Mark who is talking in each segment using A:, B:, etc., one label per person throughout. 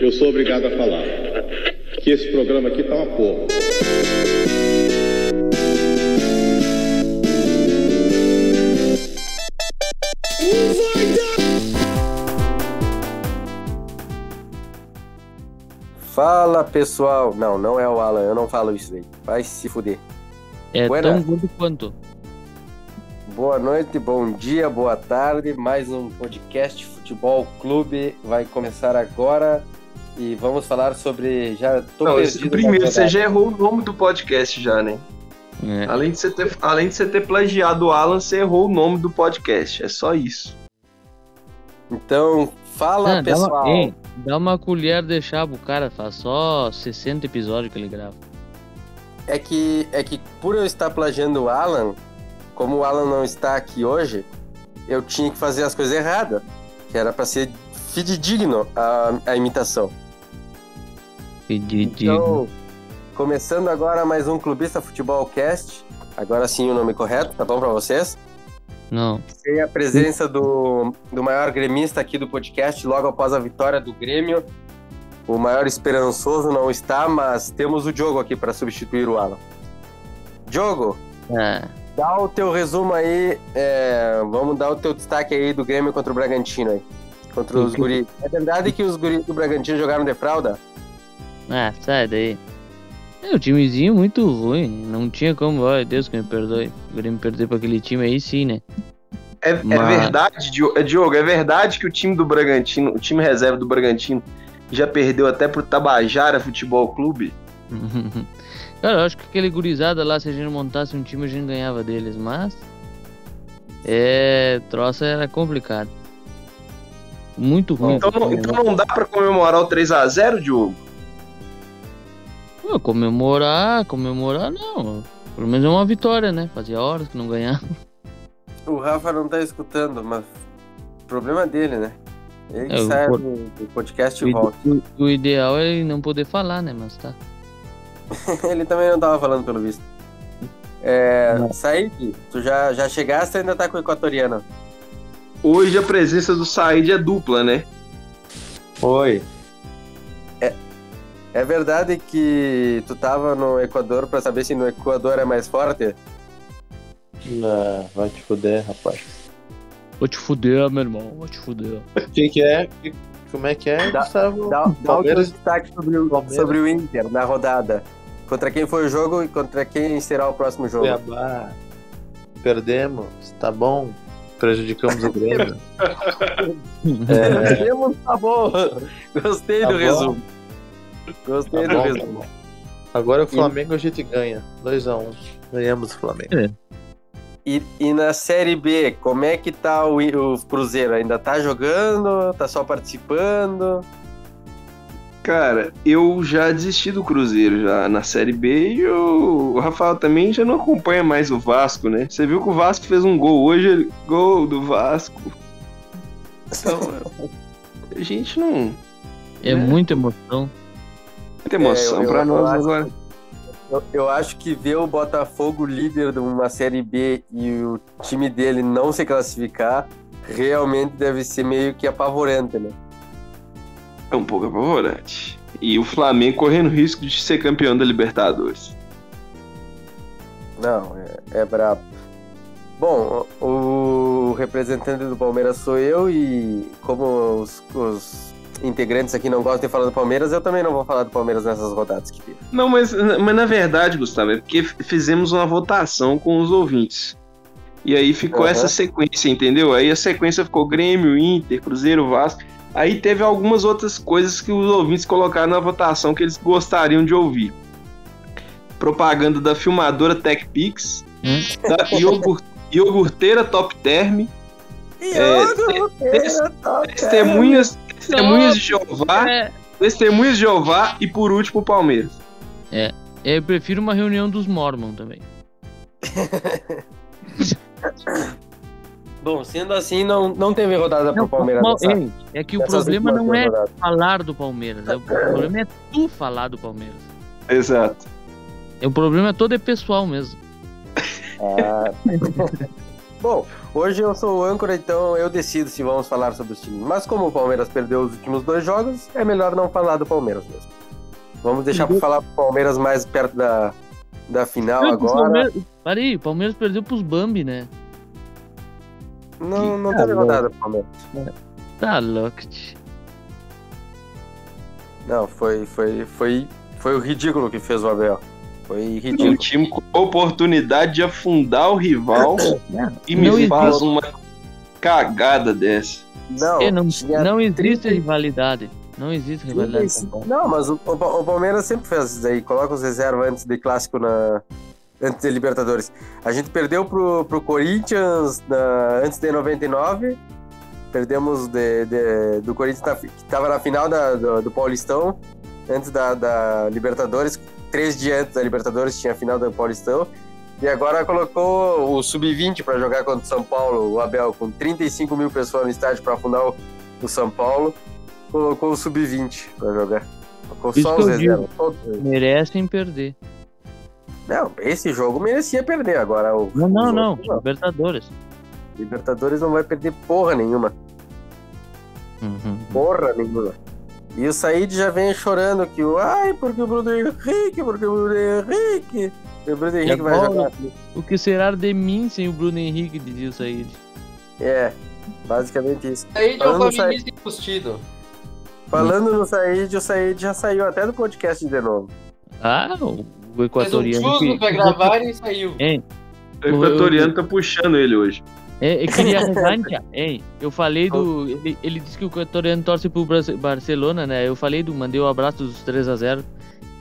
A: Eu sou obrigado a falar que esse programa aqui tá uma porra.
B: Fala pessoal. Não, não é o Alan, eu não falo isso aí. Vai se fuder.
C: É
B: Buena.
C: tão gordo quanto.
B: Boa noite, bom dia, boa tarde. Mais um podcast Futebol Clube vai começar agora e vamos falar sobre. Já tô
D: Não, esse
B: perdido
D: primeiro, você já errou o nome do podcast já, né?
C: É.
D: Além de você ter, além de você ter plagiado o Alan, você errou o nome do podcast. É só isso.
B: Então, fala
C: Ah, dá, uma,
B: pessoal.
C: ei, dá uma colher de chá pro cara, faz só 60 episódios que ele grava.
B: É que é que por eu estar plagiando o Alan, como o Alan não está aqui hoje, eu tinha que fazer as coisas erradas, que era para ser fidedigno a, a imitação.
C: Pedido.
B: Então, começando agora mais um Clubista Futebol Cast. Agora sim o nome correto, tá bom pra vocês?
C: Não.
B: Tem a presença do, do maior gremista aqui do podcast, logo após a vitória do Grêmio. O maior esperançoso não está, mas temos o Diogo aqui para substituir o Alan. Diogo,
C: É.
B: dá o teu resumo aí, é, vamos dar o teu destaque aí do Grêmio contra o Bragantino aí. Contra os guris. É verdade que os guris do Bragantino jogaram de fralda?
C: Ah, sai daí. É um timezinho muito ruim. Não tinha como, ai Deus que me perdoe. O Grêmio perder pra aquele time aí sim, né?
D: É, é
C: Mas-
D: verdade, Diogo, é, Diogo, é verdade que o time do Bragantino, o time reserva do Bragantino, já perdeu até pro Tabajara Futebol Clube?
C: Cara, eu acho que aquele gurizada lá, se a gente montasse um time, a gente ganhava deles, mas. É. Troça era complicado. Muito ruim.
D: Então, não- então não dá pra comemorar o 3x0, Diogo?
C: Pô, comemorar, comemorar não. Pelo menos é uma vitória, né? Fazia horas que não ganhava.
B: O Rafa não tá escutando, mas problema dele, né? Ele que
C: É, o
B: sai
C: por-
B: do, do podcast
C: O,
B: e volta.
C: o- o ideal é ele não poder falar, né? Mas tá.
B: Ele também não tava falando, pelo visto. É. Said, tu já, já chegaste ou ainda tá com o equatoriano?
D: Hoje a presença do Said é dupla, né?
B: Oi. É, é verdade que tu tava no Equador pra saber se no Equador é mais forte?
E: Não, vai te fuder, rapaz.
C: Vou te fuder, meu irmão. Vou te fuder.
E: O que, que é? Como é que é,
B: Dá-
E: Gustavo?
B: Dá, dá o destaque sobre o, sobre o Inter na rodada. Contra quem foi o jogo e contra quem será o próximo jogo.
E: Cuiabá. Perdemos, tá bom. Prejudicamos o Grêmio. É,
B: Temos, tá bom. Gostei
E: Tá
B: do
E: bom.
B: resumo. Gostei
E: Tá
B: do
E: bom, tá
B: resumo.
E: bom. Agora o Flamengo a gente ganha. 2x1. Ganhamos o Flamengo.
B: E, e na Série B, como é que tá o, o Cruzeiro? Ainda tá jogando? Tá só participando?
D: Cara, eu já desisti do Cruzeiro já na Série B e o o Rafael também já não acompanha mais o Vasco, né? Você viu que o Vasco fez um gol hoje, ele- gol do Vasco. Então, a gente não.
C: É
D: É.
C: muita emoção.
D: Muita emoção
B: É, eu
D: nós
B: acho-
D: agora.
B: Eu, eu acho que ver o Botafogo líder de uma Série B e o time dele não se classificar realmente deve ser meio que apavorante, né?
D: É um pouco apavorante. E o Flamengo correndo risco de ser campeão da Libertadores.
B: Não, é, é brabo. Bom, o, representante do Palmeiras sou eu e como os, os integrantes aqui não gostam de falar do Palmeiras, eu também não vou falar do Palmeiras nessas rodadas que teve.
D: Não, mas, mas na verdade, Gustavo, é porque fizemos uma votação com os ouvintes. E aí ficou
B: Aham.
D: essa sequência, entendeu? Aí a sequência ficou Grêmio, Inter, Cruzeiro, Vasco. Aí teve algumas outras coisas que os ouvintes colocaram na votação que eles gostariam de ouvir. Propaganda da filmadora TechPix,
C: Hum?
D: da iogurt, iogurteira Top Term, É, testemunhas, testemunhas de Jeová,
C: É,
D: testemunhas de Jeová e por último o Palmeiras.
C: eu prefiro uma reunião dos Mormon também.
B: Bom, sendo assim, não, não teve rodada pro Palmeiras.
C: mal-
B: nessa-
C: ei, é que o problema não é
B: rodadas.
C: falar do Palmeiras. é o problema é tu falar do Palmeiras.
D: Exato.
C: É, o problema todo é pessoal mesmo.
B: Ah. Bom, hoje eu sou o âncora, então eu decido se vamos falar sobre os times. Mas como o Palmeiras perdeu os últimos dois jogos, é melhor não falar do Palmeiras mesmo. Vamos deixar para falar do Palmeiras mais perto da, da final
C: Não, o
B: agora.
C: Palmeiras... Peraí, o Palmeiras perdeu pros Bambi, né?
B: Não, não
C: Ah,
B: teve
C: não.
B: rodada pro Palmeiras.
C: Tá louco.
B: Não, foi, foi, foi, foi o ridículo que fez o Abel. Foi
D: O
B: ridículo.
D: time com a oportunidade de afundar o rival e me
C: Não
D: faz
C: existe.
D: uma cagada dessa.
B: Não,
C: É, não, não existe
B: 30
C: rivalidade. Não existe rivalidade. com o
B: 35.
C: Palmeiras.
B: Não, mas o, o o Palmeiras sempre fez isso aí. Coloca os reservas antes de clássico na. Antes de Libertadores. A gente perdeu pro, pro Corinthians na- antes de 99. Perdemos de, de- do Corinthians na fi- que estava na final da- do, do Paulistão. Antes da, da Libertadores. Três dias antes da Libertadores tinha a final do Paulistão. E agora colocou o Sub-20 para jogar contra o São Paulo, o Abel, com 35 mil pessoas no estádio para afundar o, o São Paulo colocou o sub-20 pra jogar. Colocou
C: Isso
B: só os reservas.
C: Merecem perder.
B: Não, esse jogo merecia perder agora. O,
C: Não, não, não. Libertadores.
B: Libertadores não vai perder porra nenhuma.
C: Uhum.
B: Porra nenhuma. E o Said já vem chorando que o. Ai, porque o Bruno Henrique, porque o Bruno Henrique. E o Bruno Henrique vai
C: agora?
B: jogar.
C: O que será de mim sem o Bruno Henrique, dizia o Said.
B: É, basicamente isso.
F: Um
B: Falando
F: flamenguista embustido.
B: Falando no Said, o Said já saiu até do podcast de novo.
C: Ah, o, o
F: Fez um
C: equatoriano. que-
F: pra gravar e saiu.
C: Hein?
D: O equatoriano tá puxando ele hoje.
C: É, eu queria revancha. Hein? Eu falei do. Ele, ele disse que o equatoriano torce pro Barcelona, né? Eu falei do. Mandei o abraço dos 3x0.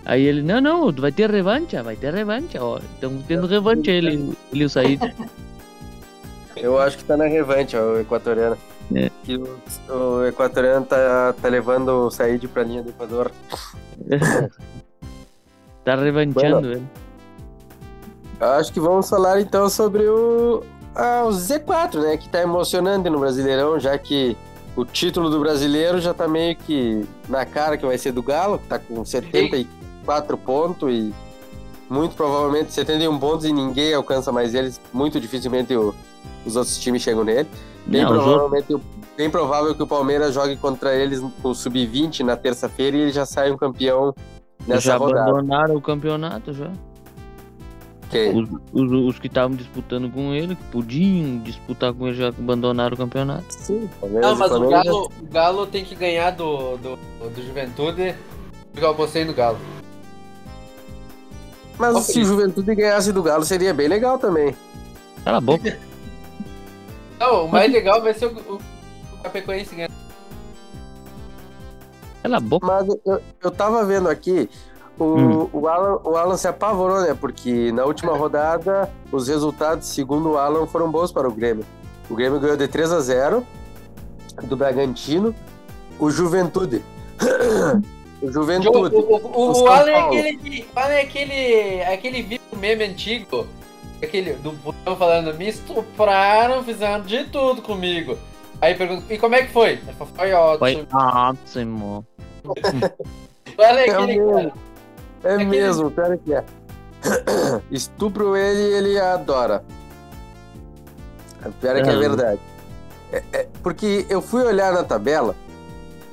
C: Aí ele, não, não, vai ter revancha, vai ter revancha, ó. Estamos tendo revancha, ele, ele e o Said.
B: Eu acho que tá na revanche, ó, o equatoriano.
C: É.
B: Que o, o equatoriano tá, tá levando o Said pra linha do Equador.
C: tá revanchando ele.
B: Acho que vamos falar então sobre o, ah, o Z4, né? Que tá emocionante no Brasileirão, já que o título do brasileiro já tá meio que na cara que vai ser do Galo, que tá com 74 pontos e muito provavelmente 71 pontos e ninguém alcança mais eles. Muito dificilmente o- os outros times chegam nele. Bem,
C: Não,
B: provavelmente, bem provável que o Palmeiras jogue contra eles com o Sub-20 na terça-feira e eles já saiam campeão nessa
C: já
B: rodada.
C: abandonaram o campeonato já. Os, os, os que estavam disputando com ele, que podiam disputar com ele, já abandonaram o campeonato.
B: Sim,
F: Não, mas o Galo, o Galo tem que ganhar do, do, do Juventude. Eu apostei no Galo.
B: Mas
F: Ok.
B: se o Juventude ganhasse do Galo, seria bem legal também.
C: Cala a boca.
F: Não, o mais legal vai ser o, o, o Capecoense ganhar.
C: Cala a boca.
B: Mas eu, eu tava vendo aqui, o,
C: Hum.
B: o, Alan, o Alan se apavorou, né? Porque na última rodada, os resultados, segundo o Alan, foram bons para o Grêmio. O Grêmio ganhou de 3 a 0 do Bragantino. O Juventude. o Juventude.
F: o, o,
B: o
F: o
B: São
F: Alan é aquele, Alan é aquele, aquele vídeo meme antigo, aquele do botão falando, me estupraram, fizeram de tudo comigo. Aí pergunta, e como é que foi? Ele falou, Foi ótimo.
C: Foi ótimo.
F: É
B: É
F: aquele
B: mesmo.
F: cara.
B: É
F: aquele-
B: mesmo, que é. Estupro ele ele adora. Pior é que é
C: É.
B: verdade. É- é, porque eu fui olhar na tabela,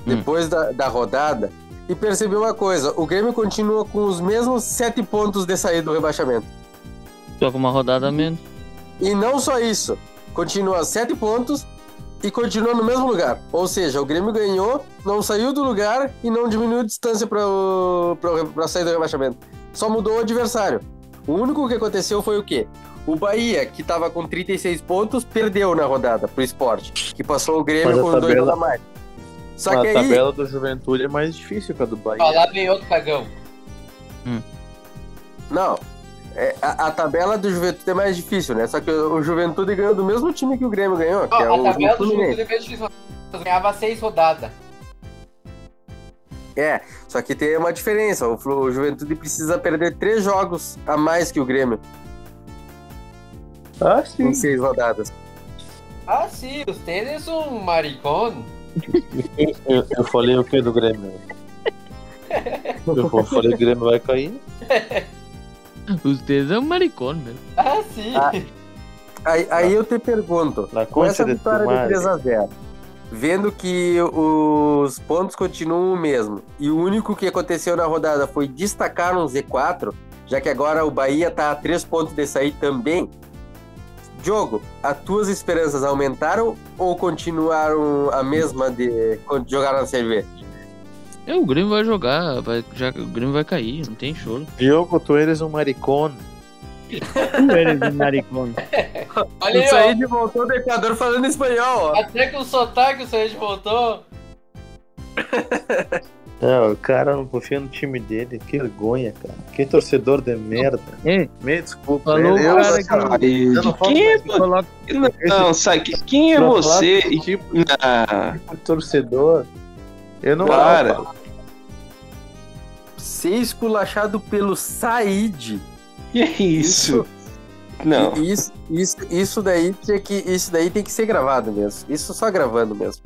C: Hum.
B: depois da, da rodada, e percebi uma coisa: o Grêmio continua com os mesmos sete pontos de sair do rebaixamento.
C: Só com uma rodada menos.
B: E não só isso, continua sete pontos e continua no mesmo lugar. Ou seja, o Grêmio ganhou, não saiu do lugar e não diminuiu a distância para sair do rebaixamento. Só mudou o adversário. O único que aconteceu foi o quê? O Bahia, que estava com 36 pontos, perdeu na rodada pro esporte, que passou o Grêmio com dois a mais. Só
E: a
B: que aí,
E: tabela do Juventude é mais difícil que a do Bahia.
F: Falar vem outro cagão.
B: não, é, a, a tabela do Juventude é mais difícil, né? Só que o, o Juventude ganhou do mesmo time que o Grêmio ganhou, que
F: Ó,
B: é
F: a
B: o
F: tabela do
B: Fluminense.
F: Juventude é mais difícil. Ganhava seis rodadas.
B: É, só que tem uma diferença. O, o Juventude precisa perder três jogos a mais que o Grêmio
E: Ah, sim.
B: em seis rodadas.
F: Ah, sim, os tênis um maricón.
E: Eu, eu falei o que do Grêmio? Eu falei que o Grêmio vai cair.
C: Vocês é um maricón, velho.
F: Ah, sim.
B: Ah. Aí, aí eu te pergunto,
E: Na
B: com essa
E: concha de
B: vitória
E: tomate.
B: de 3x0, vendo que os pontos continuam o mesmo, e o único que aconteceu na rodada foi destacar um Z4, já que agora o Bahia tá a 3 pontos de sair também. Diogo, as tuas esperanças aumentaram ou continuaram a mesma de quando jogaram na Série B?
C: É, o Grêmio vai jogar, vai, já, o Grêmio vai cair, não tem choro.
E: Diogo, tu eres um maricón.
C: Tu eres um maricón.
F: Olha
B: o Said voltou do Equador falando espanhol,
F: ó. Até com o sotaque o Said voltou.
E: Não, o cara não confia no time dele. Que vergonha, cara. Que torcedor de merda.
C: Ei,
E: Me desculpa.
C: Falou
E: eu, eu,
C: cara que-
E: eu não falo
D: quem é
C: coloca,
D: Não, sai, que- quem é você?
E: tipo
D: Ah,
E: de torcedor. Eu não
D: Cara.
B: Ser esculachado pelo Said.
D: que é isso? Não.
B: Isso, isso, isso, daí tinha que, isso daí tem que ser gravado mesmo. Isso só gravando mesmo.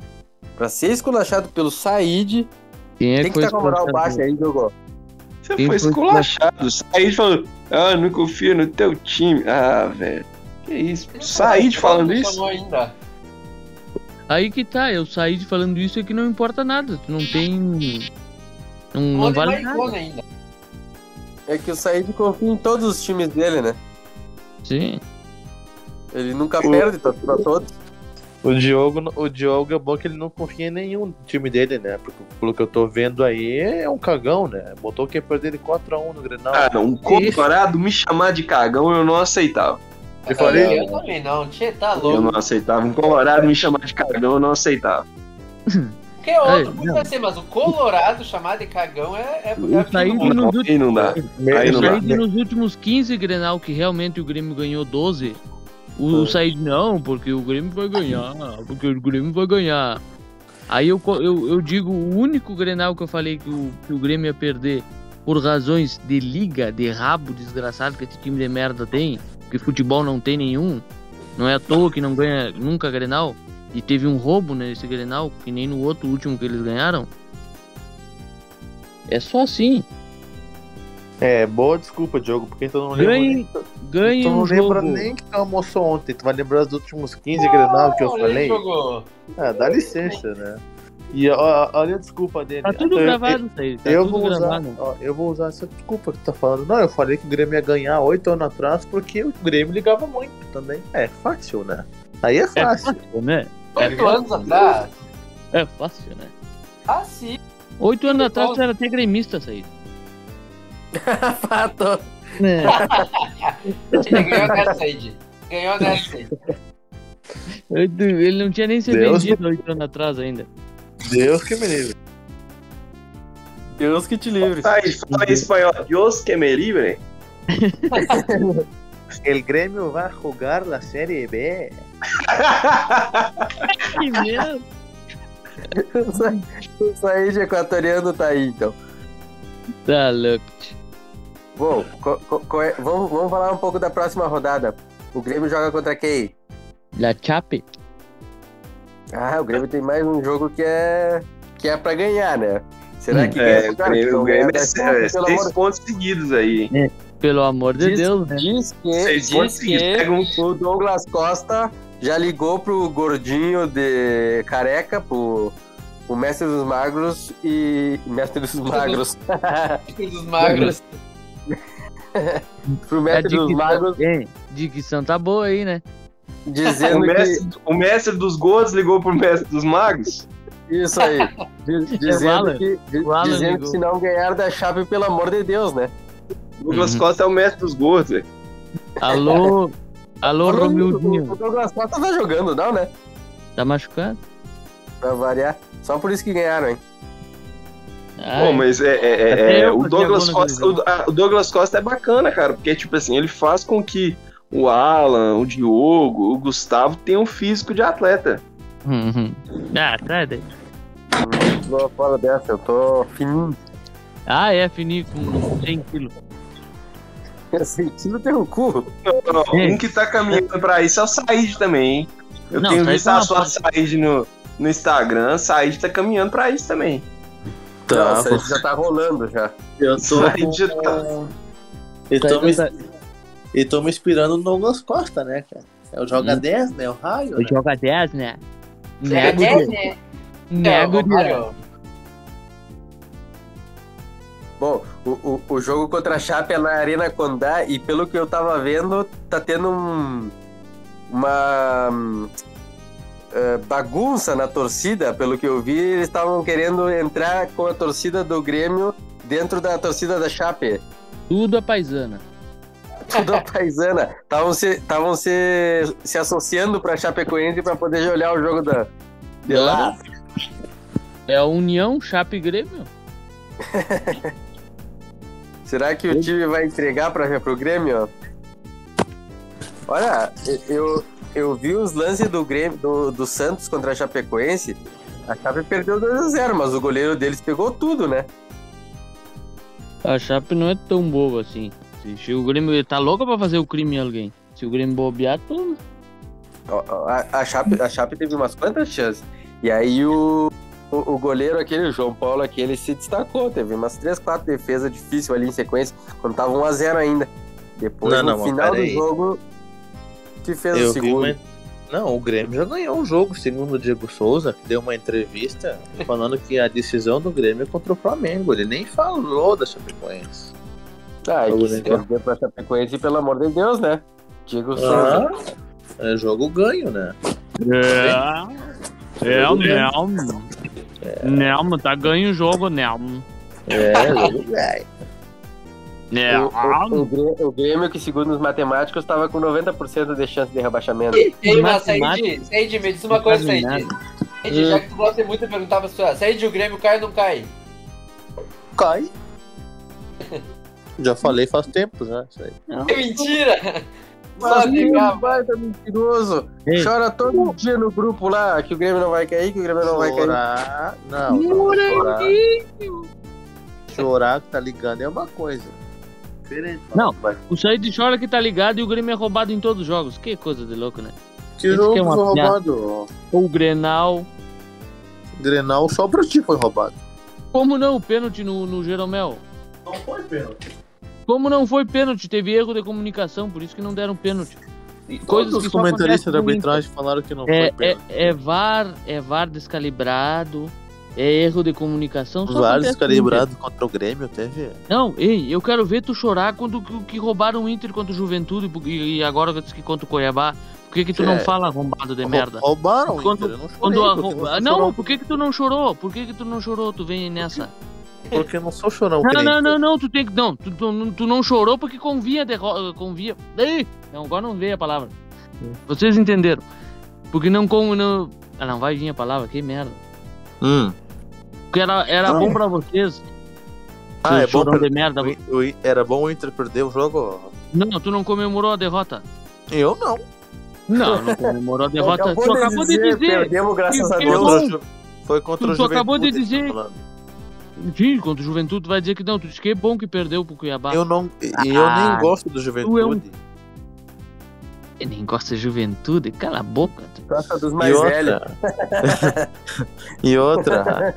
B: Pra ser esculachado pelo Said,
C: é
B: tem que estar com a moral baixa aí, jogou.
D: Você
C: Quem
D: foi
C: foi
D: esculachado. Said falou, ah, não confio no teu time. Ah, velho. Que isso? Said falando
F: Não
D: isso?
F: ainda.
C: Aí que tá, eu saí de falando isso é que não importa nada. Tu não tem. Não, não vale nada.
F: ainda.
B: É que o Said confia em todos os times dele, né?
C: Sim.
B: Ele nunca
E: O-
B: perde, tá pra todos.
E: O Diogo, o Diogo é bom que ele não confia em nenhum time dele, né? Porque pelo que eu tô vendo aí, é um cagão, né? Botou que ia perder de 4x1 no Grenal.
D: Não. Um colorado me chamar de cagão eu não aceitava.
E: Eu falei-
F: Eu também não, tchê, tá
D: Eu
F: louco.
D: não aceitava. Um colorado me chamar de cagão eu não aceitava.
F: Que outro
C: Ei,
F: podia
C: não.
F: ser, mas o Colorado chamado de cagão é, é, é mundo.
C: nos
D: Não,
C: últimos-
D: aí não dá. Aí não dá.
C: Nos últimos 15 Grenal que realmente o Grêmio ganhou 12. O, o Said não, porque o Grêmio vai ganhar, porque o Grêmio vai ganhar. Aí eu, eu, eu digo, o único Grenal que eu falei que o, que o Grêmio ia perder por razões de liga, de rabo desgraçado que esse time de merda tem, porque futebol não tem nenhum, não é à toa que não ganha nunca Grenal, e teve um roubo nesse Grenal, que nem no outro último que eles ganharam. É só assim.
E: É, boa desculpa, Diogo, porque tu não lembra
C: Ganhe,
E: nem,
C: ganhe
E: tu não
C: um
E: lembra
C: jogo.
E: nem que tu almoçou ontem. Tu vai lembrar dos últimos 15 Grenal que eu falei.
F: jogou.
E: Ah, dá licença, né? E ó, olha a desculpa dele.
C: Tá tudo
E: Eu-
C: gravado, Said. Tá
E: eu
C: tudo
E: vou usar, ó, eu vou usar essa desculpa que tu tá falando. Não, eu falei que o Grêmio ia ganhar oito anos atrás porque o Grêmio ligava muito também. É fácil, né? Aí é
C: É
E: fácil.
C: fácil, né?
F: Oito anos atrás.
C: É fácil, né?
F: Ah, sim.
C: Oito anos
F: Tudo
C: atrás tu era até gremista, Said.
B: Fato.
C: É.
F: Ele ganhou nessa. Ganhou nessa,
C: Ele não tinha nem se
E: Deus
C: vendido oito anos atrás ainda.
E: Deus que me livre.
B: Deus que te livre.
D: Said, fala em espanhol. Dios que me libre.
E: El Grêmio vai jogar na Série B.
C: Que merda.
B: O Said equatoriano tá aí, então.
C: Tá louco.
B: Bom, co- co- co- é- vamos, vamos falar um pouco da próxima rodada. O Grêmio joga contra quem?
C: La Chape.
B: Ah, o Grêmio tem mais um jogo que é que é pra ganhar, né? Será
C: Hum.
B: que
D: É,
B: ganha?
D: o Grêmio, o Grêmio é, é
B: pelo
D: seis
B: amor-
D: pontos seguidos aí.
C: Pelo amor de
B: Diz-
C: Deus, né?
B: Diz que,
D: Seis pontos
B: diz
D: seguidos.
B: que
D: Pega um
B: o Douglas Costa já ligou pro gordinho de careca, pro o mestre dos magros e mestre dos magros,
F: Dos magros.
B: pro mestre dos magros
C: dicção tá boa aí, né?
D: O
B: dizendo que
D: mestre, o mestre dos gordos ligou pro mestre dos magos?
B: isso aí, di- dizendo que
C: O
B: dizendo
C: ligou.
B: que se não ganhar da chave pelo amor de Deus, né?
D: Douglas
C: Uhum.
D: Costa é o mestre dos gordos, velho.
C: Alô, alô,
B: O, o
C: Romildinho.
B: Douglas Costa tá jogando, não, né?
C: Tá machucado?
B: Pra variar. Só por isso que ganharam, hein?
C: Ai,
D: Pô, mas é, é- é- é, o Douglas Costa, o, a- o Douglas Costa é bacana, cara, porque tipo assim, ele faz com que o Alan, o Diogo, o Gustavo tenham um físico de atleta.
C: Uhum. Ah, tá daí.
B: Tô fora dessa, eu tô fininho.
C: Ah, é, fini com 100 quilos.
B: Sentindo teu cu.
C: É.
D: Um que tá caminhando pra isso é o Said também, hein? Eu
C: Não,
D: tenho visto
C: tá
D: a sua. Said no, no Instagram, Said tá caminhando pra isso também.
E: Tá,
B: Nossa, já tá rolando já.
E: Eu tô,
D: Said já tá...
E: eu tô, me, eu tô me inspirando no Douglas Costa, né, cara? É o Joga 10, né? O raio.
C: Eu
E: Né?
C: jogo a 10, né?
F: Joga
C: Nego
F: 10,
C: de-
F: né?
C: Nego
F: É,
C: de-
F: Romário.
B: Bom, o, o, o jogo contra a Chape é na Arena Condá e pelo que eu tava vendo, tá tendo um, uma hum, eh, bagunça na torcida. Pelo que eu vi, eles estavam querendo entrar com a torcida do Grêmio dentro da torcida da Chape.
C: Tudo a paisana.
B: Tudo a paisana. Estavam se, tavam se, se associando pra Chapecoense pra poder olhar o jogo da, de lá.
C: É a União Chape Grêmio.
B: Será que o time vai entregar para pro Grêmio? Olha, eu, eu vi os lances do Grêmio do, do Santos contra a Chapecoense. A Chape perdeu 2x0, mas o goleiro deles pegou tudo, né?
C: A Chape não é tão boa assim. Se, o Grêmio tá louco pra fazer o crime em alguém. Se o Grêmio bobear,
B: ó, A, a, Chape, a Chape teve umas quantas chances. E aí o, o, o goleiro aquele, o João Paulo aquele, se destacou. Teve umas 3, 4 defesas difíceis ali em sequência, quando tava 1x0 ainda. Depois,
E: Não,
B: no
E: não,
B: final do
E: peraí.
B: jogo, que fez
E: Eu
B: o segundo.
E: uma... Não, o Grêmio já ganhou um jogo, segundo o Diego Souza, que deu uma entrevista falando que a decisão do Grêmio é contra o Flamengo. Ele nem falou da Chapecoense.
B: Ah, e
E: Jogo
B: que se perder pra Chapecoense, pelo amor de Deus, né? Diego Souza.
E: Ah, é jogo ganho, né?
C: É. É, não. Não, tá ganho o jogo, não.
E: É, jogo ganho.
C: É.
B: O, o, o Grêmio, o que segundo os matemáticos, estava com 90% de chance de rebaixamento.
F: Ei, mas. Said, Said, me diz uma coisa, Said. Said, já que tu gosta muito de perguntar pra pessoa, Said, o Grêmio cai ou não cai?
E: Cai. Já falei faz tempo já. Isso aí.
F: É mentira!
B: Vai, tá mentiroso.
C: Ei.
B: Chora todo dia no grupo lá que o Grêmio não vai cair, que o Grêmio não vai cair.
E: Chorar. Não, não, chorar. Chorar que tá ligando é uma coisa. Diferente.
C: Não.
E: Vai.
C: O Said chora que tá ligado e o Grêmio é roubado em todos os jogos. Que coisa de louco, né?
E: Que
C: Esse
E: jogo
C: que é
E: foi
C: piada.
E: roubado?
C: Ou o Grenal.
E: Grenal só pra ti foi roubado.
C: Como não? O pênalti no, no Jeromel.
E: Não foi pênalti.
C: Como não foi pênalti? Teve erro de comunicação, por isso que não deram pênalti. E
E: Todos os comentaristas da arbitragem falaram que não
C: É,
E: foi
C: é,
E: pênalti.
C: é VAR, é VAR descalibrado, é erro de comunicação. só Inter.
E: calibrados contra o Grêmio teve.
C: Não, ei, eu quero ver tu chorar quando que, roubaram o Inter contra o Juventude e, agora que que contra o Cuiabá. Por que que tu não
E: É.
C: fala arrombado de merda?
E: Rou- Roubaram o
C: Quando-
E: Inter, eu não chorei.
C: Quando Não,
E: chorão,
C: por que que tu não chorou? Por que que tu não chorou? Tu vem nessa.
E: Porque eu não sou chorão.
C: Não, não,
E: tu.
C: não, não, tu tem que. Não, tu, tu, tu não chorou porque convia derro... convia. Ei! Não, agora não veio a palavra. Vocês entenderam. Porque não com. Não... Ah, não vai vir a palavra, que merda.
E: Hum.
C: Porque era, era bom pra vocês.
E: Ah, é bom pra...
C: de merda.
E: o o Era bom o Inter perder o jogo?
C: Não, tu não comemorou a derrota.
E: Eu não.
C: Não, não comemorou a derrota. tu acabou de dizer.
B: Perdemos, graças a
C: Que
B: Deus.
E: Foi contra
C: Tu
E: o
C: só acabou de
E: Juventude,
C: dizer.
E: tá.
C: Sim, contra o Juventude tu vai dizer que não. Tu disse que é bom que perdeu pro Cuiabá.
E: Eu não. E eu
C: Ah,
E: nem gosto do
C: tu é um-
E: Juventude.
C: Eu nem gosto de Juventude. Cala a boca. tu.
B: Gosta dos
E: E
B: mais velhos.
E: outra. e outra.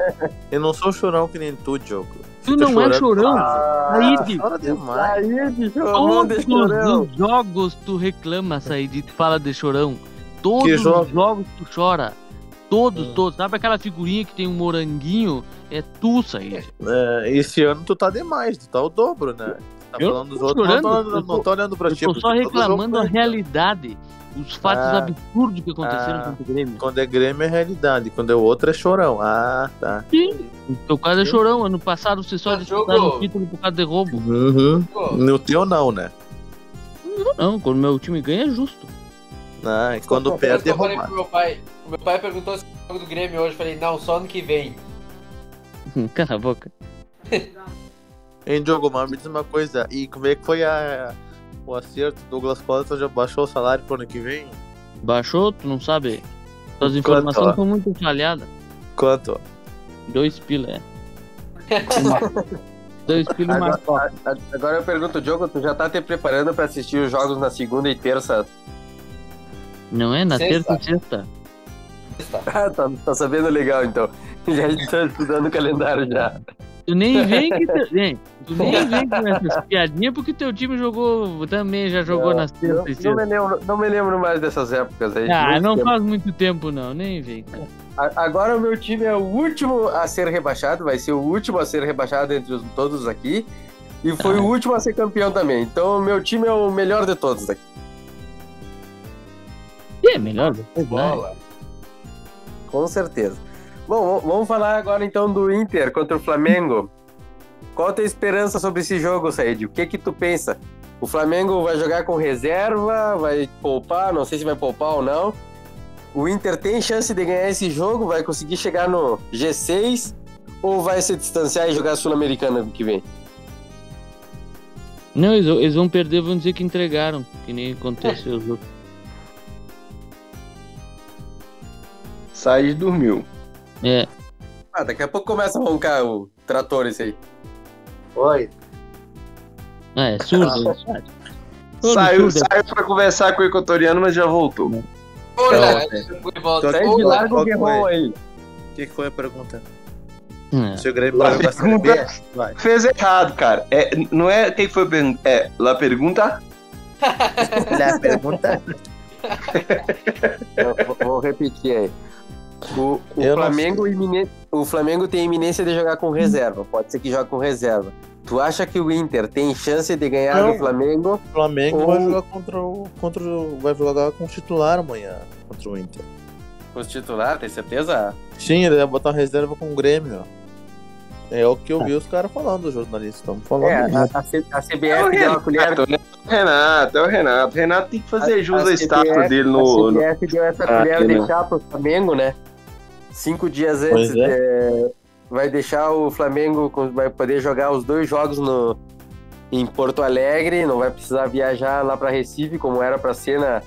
E: Eu não sou chorão que nem tu, Diogo.
C: Tu
E: Fica
C: não é
E: chorando.
C: chorão.
B: Ah,
C: Said.
E: Chora demais.
B: Mão de
C: Todos
B: chorão.
C: os jogos tu reclama, Said, tu fala de chorão. Todos
E: Que
C: os
E: jogo?
C: jogos tu chora. Todos,
E: Hum.
C: todos. Sabe aquela figurinha que tem um moranguinho? É tu, Said.
E: É, esse ano tu tá demais, tu tá o dobro, né? Tá
C: Eu
E: falando dos
C: tô
E: outros, não, tô,
C: eu
E: não
C: tô-
E: tô olhando pra
C: Eu
E: ti.
C: tô
E: porque
C: só reclamando a realidade. Os fatos
E: Ah.
C: absurdos que aconteceram
E: Ah.
C: contra o Grêmio.
E: Quando é Grêmio é realidade, quando é outro é chorão. Ah, tá.
C: O teu caso é chorão. Ano passado você só
F: Mas
C: disputaram o título por causa de roubo.
E: Uhum. No teu não, né?
C: Não, quando meu time ganha é justo.
E: Ah, e quando perde é
F: eu falei pro
E: roubado.
F: Meu pai. Perguntou se o jogo do Grêmio hoje. Eu falei, não, só ano que vem.
C: Cala a boca.
E: Hein, Diogo, mas me diz uma coisa, e como é que foi a, o acerto? Douglas Costa já baixou o salário pro ano que vem?
C: Baixou, tu não sabe? Suas informações são muito falhadas.
E: Quanto?
C: Dois pila, é. Dois pila e
B: Agora, a- a- agora eu pergunto, Diogo, tu já tá te preparando pra assistir os jogos na segunda e terça?
C: Não é? Na
F: Sexta.
C: terça e sexta.
B: Ah, tá, tá sabendo legal então. Já estou estudando o calendário já.
C: Tu nem vem que tu, hein, tu nem vem com essas piadinhas porque teu time jogou também já jogou nas
B: Não,
C: terças e
B: não,
C: sextas.
B: me lembro, não me lembro mais dessas épocas aí.
C: Ah, não
B: tempo.
C: faz muito tempo não, nem vem.
B: Agora o meu time é o último a ser rebaixado, vai ser o último a ser rebaixado entre os- todos aqui. E foi
C: Ah.
B: o último a ser campeão também. Então o meu time é o melhor de todos aqui.
C: É melhor né?
F: Bola.
B: Com certeza. Bom, vamos falar agora então do Inter contra o Flamengo. Qual a tua esperança sobre esse jogo, Said? O que que tu pensa? O Flamengo vai jogar com reserva, vai poupar, não sei se vai poupar ou não. O Inter tem chance de ganhar esse jogo, vai conseguir chegar no G6 ou vai se distanciar e jogar Sul-Americana no que vem?
C: Não, eles, eles vão perder, vão dizer que entregaram, que nem aconteceu os outros.
D: Sai dormiu.
C: É,
B: Ah, daqui a pouco começa a roncar o trator esse aí.
E: Oi.
C: ah, é surdo. né?
D: Saiu,
C: é-
D: saiu pra conversar com o equatoriano, mas já voltou.
F: Olha,
E: Tô-
F: e volta.
B: Said,
E: Olá,
B: larga o
E: qual
B: Guerrão
E: foi?
B: aí.
E: O que, que foi a pergunta?
C: É.
E: Se o Grêmio
D: Lá, pergunta-
E: Vai.
D: Fez errado, cara. É, não é quem foi pergunta. É, lá pergunta.
E: A pergunta?
B: Eu vou- vou repetir aí. O, o Flamengo imine- o Flamengo tem iminência de jogar com reserva. Pode ser que jogue com reserva. Tu acha que o Inter tem chance de ganhar
E: Não.
B: do Flamengo?
E: O Flamengo
B: Ou-
E: vai jogar contra o, contra o. Vai jogar com o titular amanhã contra o Inter.
B: Com os titulares, tem certeza?
E: Sim, ele vai botar reserva com o Grêmio. É o que eu vi os caras falando, os jornalistas estão falando.
B: É, a, a C- a
D: É o
B: CBF deu uma colher.
D: Renato, né? Renato, é o Renato. O Renato tem que fazer jus
B: a
D: ao status
B: CBF
D: dele no.
B: A
D: no-
B: CBF deu essa
D: Ah,
B: colher de chá pro Flamengo, né? Cinco dias antes.
E: É.
B: de- vai deixar o Flamengo. Vai poder jogar os dois jogos no, em Porto Alegre. Não vai precisar viajar lá pra Recife, como era pra ser na,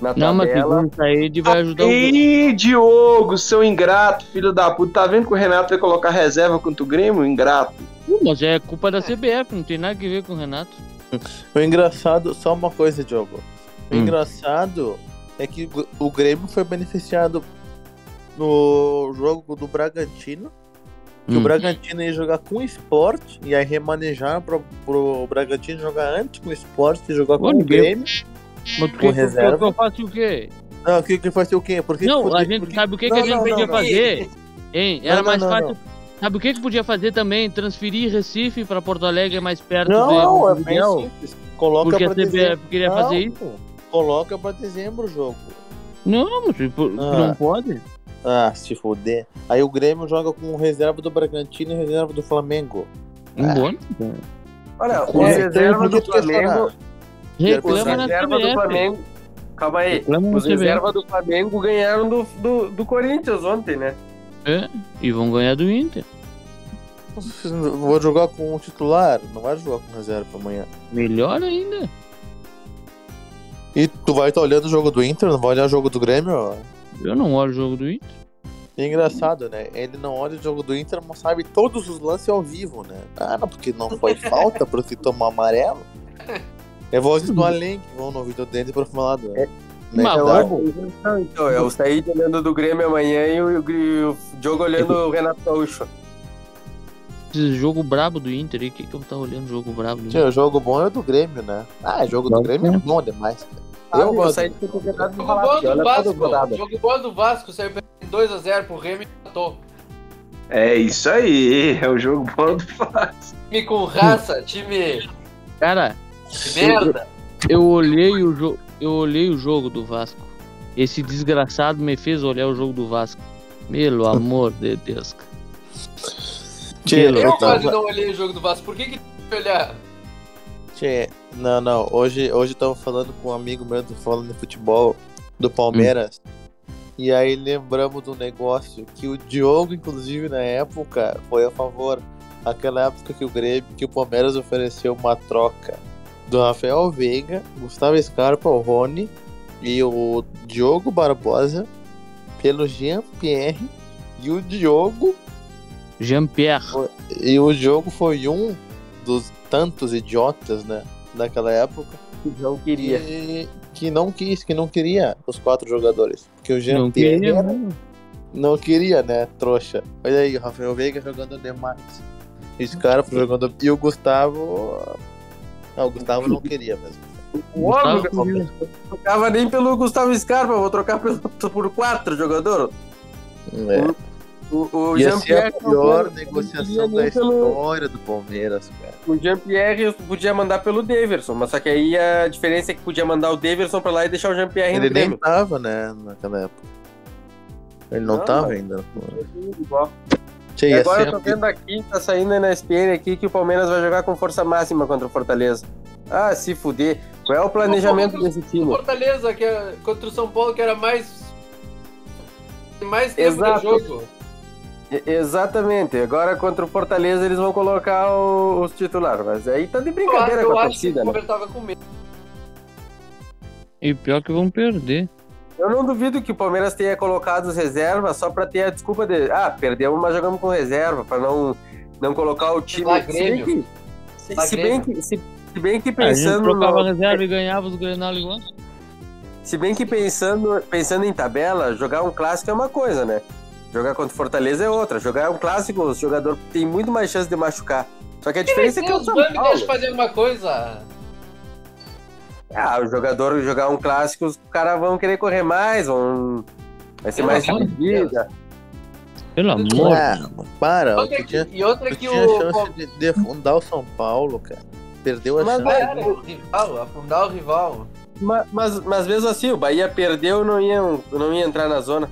B: na
C: Não, mas
B: tabela.
C: segundo Said vai ajudar o.
D: Ih, Diogo, seu ingrato, filho da puta. Tá vendo que o Renato vai colocar reserva contra o Grêmio? Ingrato.
C: Mas é culpa da CBF, não tem nada a ver com o Renato.
E: O engraçado, só uma coisa, Diogo. O
C: Hum.
E: engraçado é que o Grêmio foi beneficiado no jogo do Bragantino. Que o
C: Hum.
E: Bragantino ia jogar com o esporte e aí remanejaram pro, pro Bragantino jogar antes com o esporte e jogar com o Grêmio.
C: Mas tu quer
E: reserva.
C: que eu faça o quê?
E: Não, o que, que ser o quê? Por que
C: não, a gente
E: por que-
C: sabe o que,
E: Não,
C: que a gente
E: não,
C: podia
E: não,
C: fazer. Hein? Era mais fácil. Sabe o que, que podia fazer também? Transferir Recife pra Porto Alegre, mais perto
E: Não,
C: do
E: não, é bem simples. Coloca
C: Porque a
E: pra dezembro.
C: queria fazer isso.
E: Coloca pra dezembro o jogo.
C: Não, mas tipo,
E: Ah.
C: não pode.
E: Ah, se foder. Aí o Grêmio joga com reserva do Bragantino e reserva do Flamengo.
C: Embora.
B: Olha, os
E: É, então,
B: reservas
E: por que
B: do
E: tu quer
B: Flamengo.
C: Reclama na
B: reservas do. Flamengo. Calma aí.
C: Reclama
B: Os
C: CBF.
B: reservas do Flamengo ganharam do, do, do Corinthians ontem, né?
C: É, e vão ganhar do Inter.
E: Vou jogar com o titular, não vai jogar com reserva amanhã.
C: Melhor ainda.
E: E tu vai estar olhando o jogo do Inter, não vai olhar o jogo do Grêmio?
C: Eu não olho o jogo do Inter.
E: É engraçado, né? Ele não olha o jogo do Inter, mas sabe todos os lances ao vivo, né? Ah, não, porque não foi falta porque tomou amarelo. É vozes do além que vão no ouvido dele pra falar do. né?
C: Mas
E: Então.
B: Então, é o Said olhando do Grêmio amanhã e o, e o Diogo olhando o Renato Gaúcho.
C: Esse jogo brabo do Inter aí, o que, que eu tava olhando jogo brabo do
E: Tinha,
C: Inter?
E: o jogo bom é o do Grêmio, né? Ah, jogo do Grêmio é
C: é.
E: bom demais.
B: Ah,
E: Eu
B: o
E: gosto.
B: Propriedade de
F: Jogo bom do Vasco. Jogo bom do Vasco. Saiu perdendo 2x0 pro Remy e matou.
D: É isso aí, é o jogo bom do Vasco.
F: Time com raça, time
C: Cara,
F: de merda.
C: eu olhei o jogo. Eu olhei o jogo do Vasco. Esse desgraçado me fez olhar o jogo do Vasco. Pelo amor de Deus. cara.
E: Tchê,
C: Eu
F: quase
E: tava...
F: não olhei o jogo do Vasco. Por que que olhar?
E: Não, não. Hoje, hoje eu tava falando com um amigo meu do falando de futebol do Palmeiras. E aí lembramos do negócio que o Diogo, inclusive, na época, foi a favor. Aquela época que o Grêmio, que o Palmeiras ofereceu uma troca do Rafael Veiga, Gustavo Scarpa, o Rony e o Diogo Barbosa pelo Jean Pierre. E o Diogo
C: Jean-Pierre.
E: e o jogo foi um dos tantos idiotas, né, daquela época,
B: Não queria.
E: que, que não quis, que não queria os quatro jogadores. Porque o Jean
C: Não queria,
E: era-
C: não.
E: não queria, né, trouxa. Olha aí, o Rafael Veiga jogando demais. Esse cara foi jogando. E o Gustavo. Não, o Gustavo não queria mesmo.
C: Gustavo
B: eu não trocava nem pelo Gustavo Scarpa, vou trocar pelo, por quatro jogadores.
E: É.
B: O, o
E: Ia ser a pior negociação da
B: pelo-
E: história do Palmeiras, cara.
B: O Jean-Pierre podia mandar pelo Daverson, mas só que aí a diferença é que podia mandar o Daverson pra lá e deixar o Jean-Pierre no
E: Ele nem
B: Grêmio.
E: tava, né, naquela época. Ele não,
B: Não,
E: tava
B: mas-
E: ainda.
B: Igual.
E: Tchê,
B: E
E: ia
B: agora eu tô vendo aqui, tá saindo na SPN aqui que o Palmeiras vai jogar com força máxima contra o Fortaleza. Ah, se fuder. Qual é o planejamento desse
F: O
B: time?
F: Fortaleza, que é contra o São Paulo, que era mais. Mais tempo
B: Exato.
F: de jogo.
B: Exatamente. Agora contra o Fortaleza eles vão colocar o- os titulares. Mas aí tá de brincadeira
F: eu
B: com a
F: acho que
B: torcida,
F: o
B: né?
F: Palmeiras tava com medo.
C: E pior que vão perder.
B: Eu não duvido que o Palmeiras tenha colocado os reservas só pra ter a desculpa de. Ah, perdemos, mas jogamos com reserva, pra não, não colocar o time.
F: Lá,
B: se bem que, se, bem que, se, se bem que
C: A gente
B: pensando.
C: trocava
B: no-
C: reserva e ganhava os Grenal igual.
B: Se bem que pensando, pensando em tabela, jogar um clássico é uma coisa, né? Jogar contra o Fortaleza é outra. Jogar um clássico, o jogador tem muito mais chance de machucar. Só que a diferença é que é o São
F: mano, me
B: Paulo.
F: deixa fazer uma coisa.
B: Ah, o jogador jogar um clássico, os caras vão querer correr mais, vão. Vai ser mais
F: Pelo amor de
B: dividida.
C: Pelo amor.
E: Ah, para,
F: Outra
E: tu
F: que-
E: tinha,
F: e outra
E: tu
F: que
E: tinha
F: o.
E: chance de defundar o São Paulo, cara. Perdeu a
B: Mas
E: chance.
F: Cara, o rival, afundar o rival.
B: Mas, mas, mas mesmo assim, o Bahia perdeu não ia, não ia entrar na zona.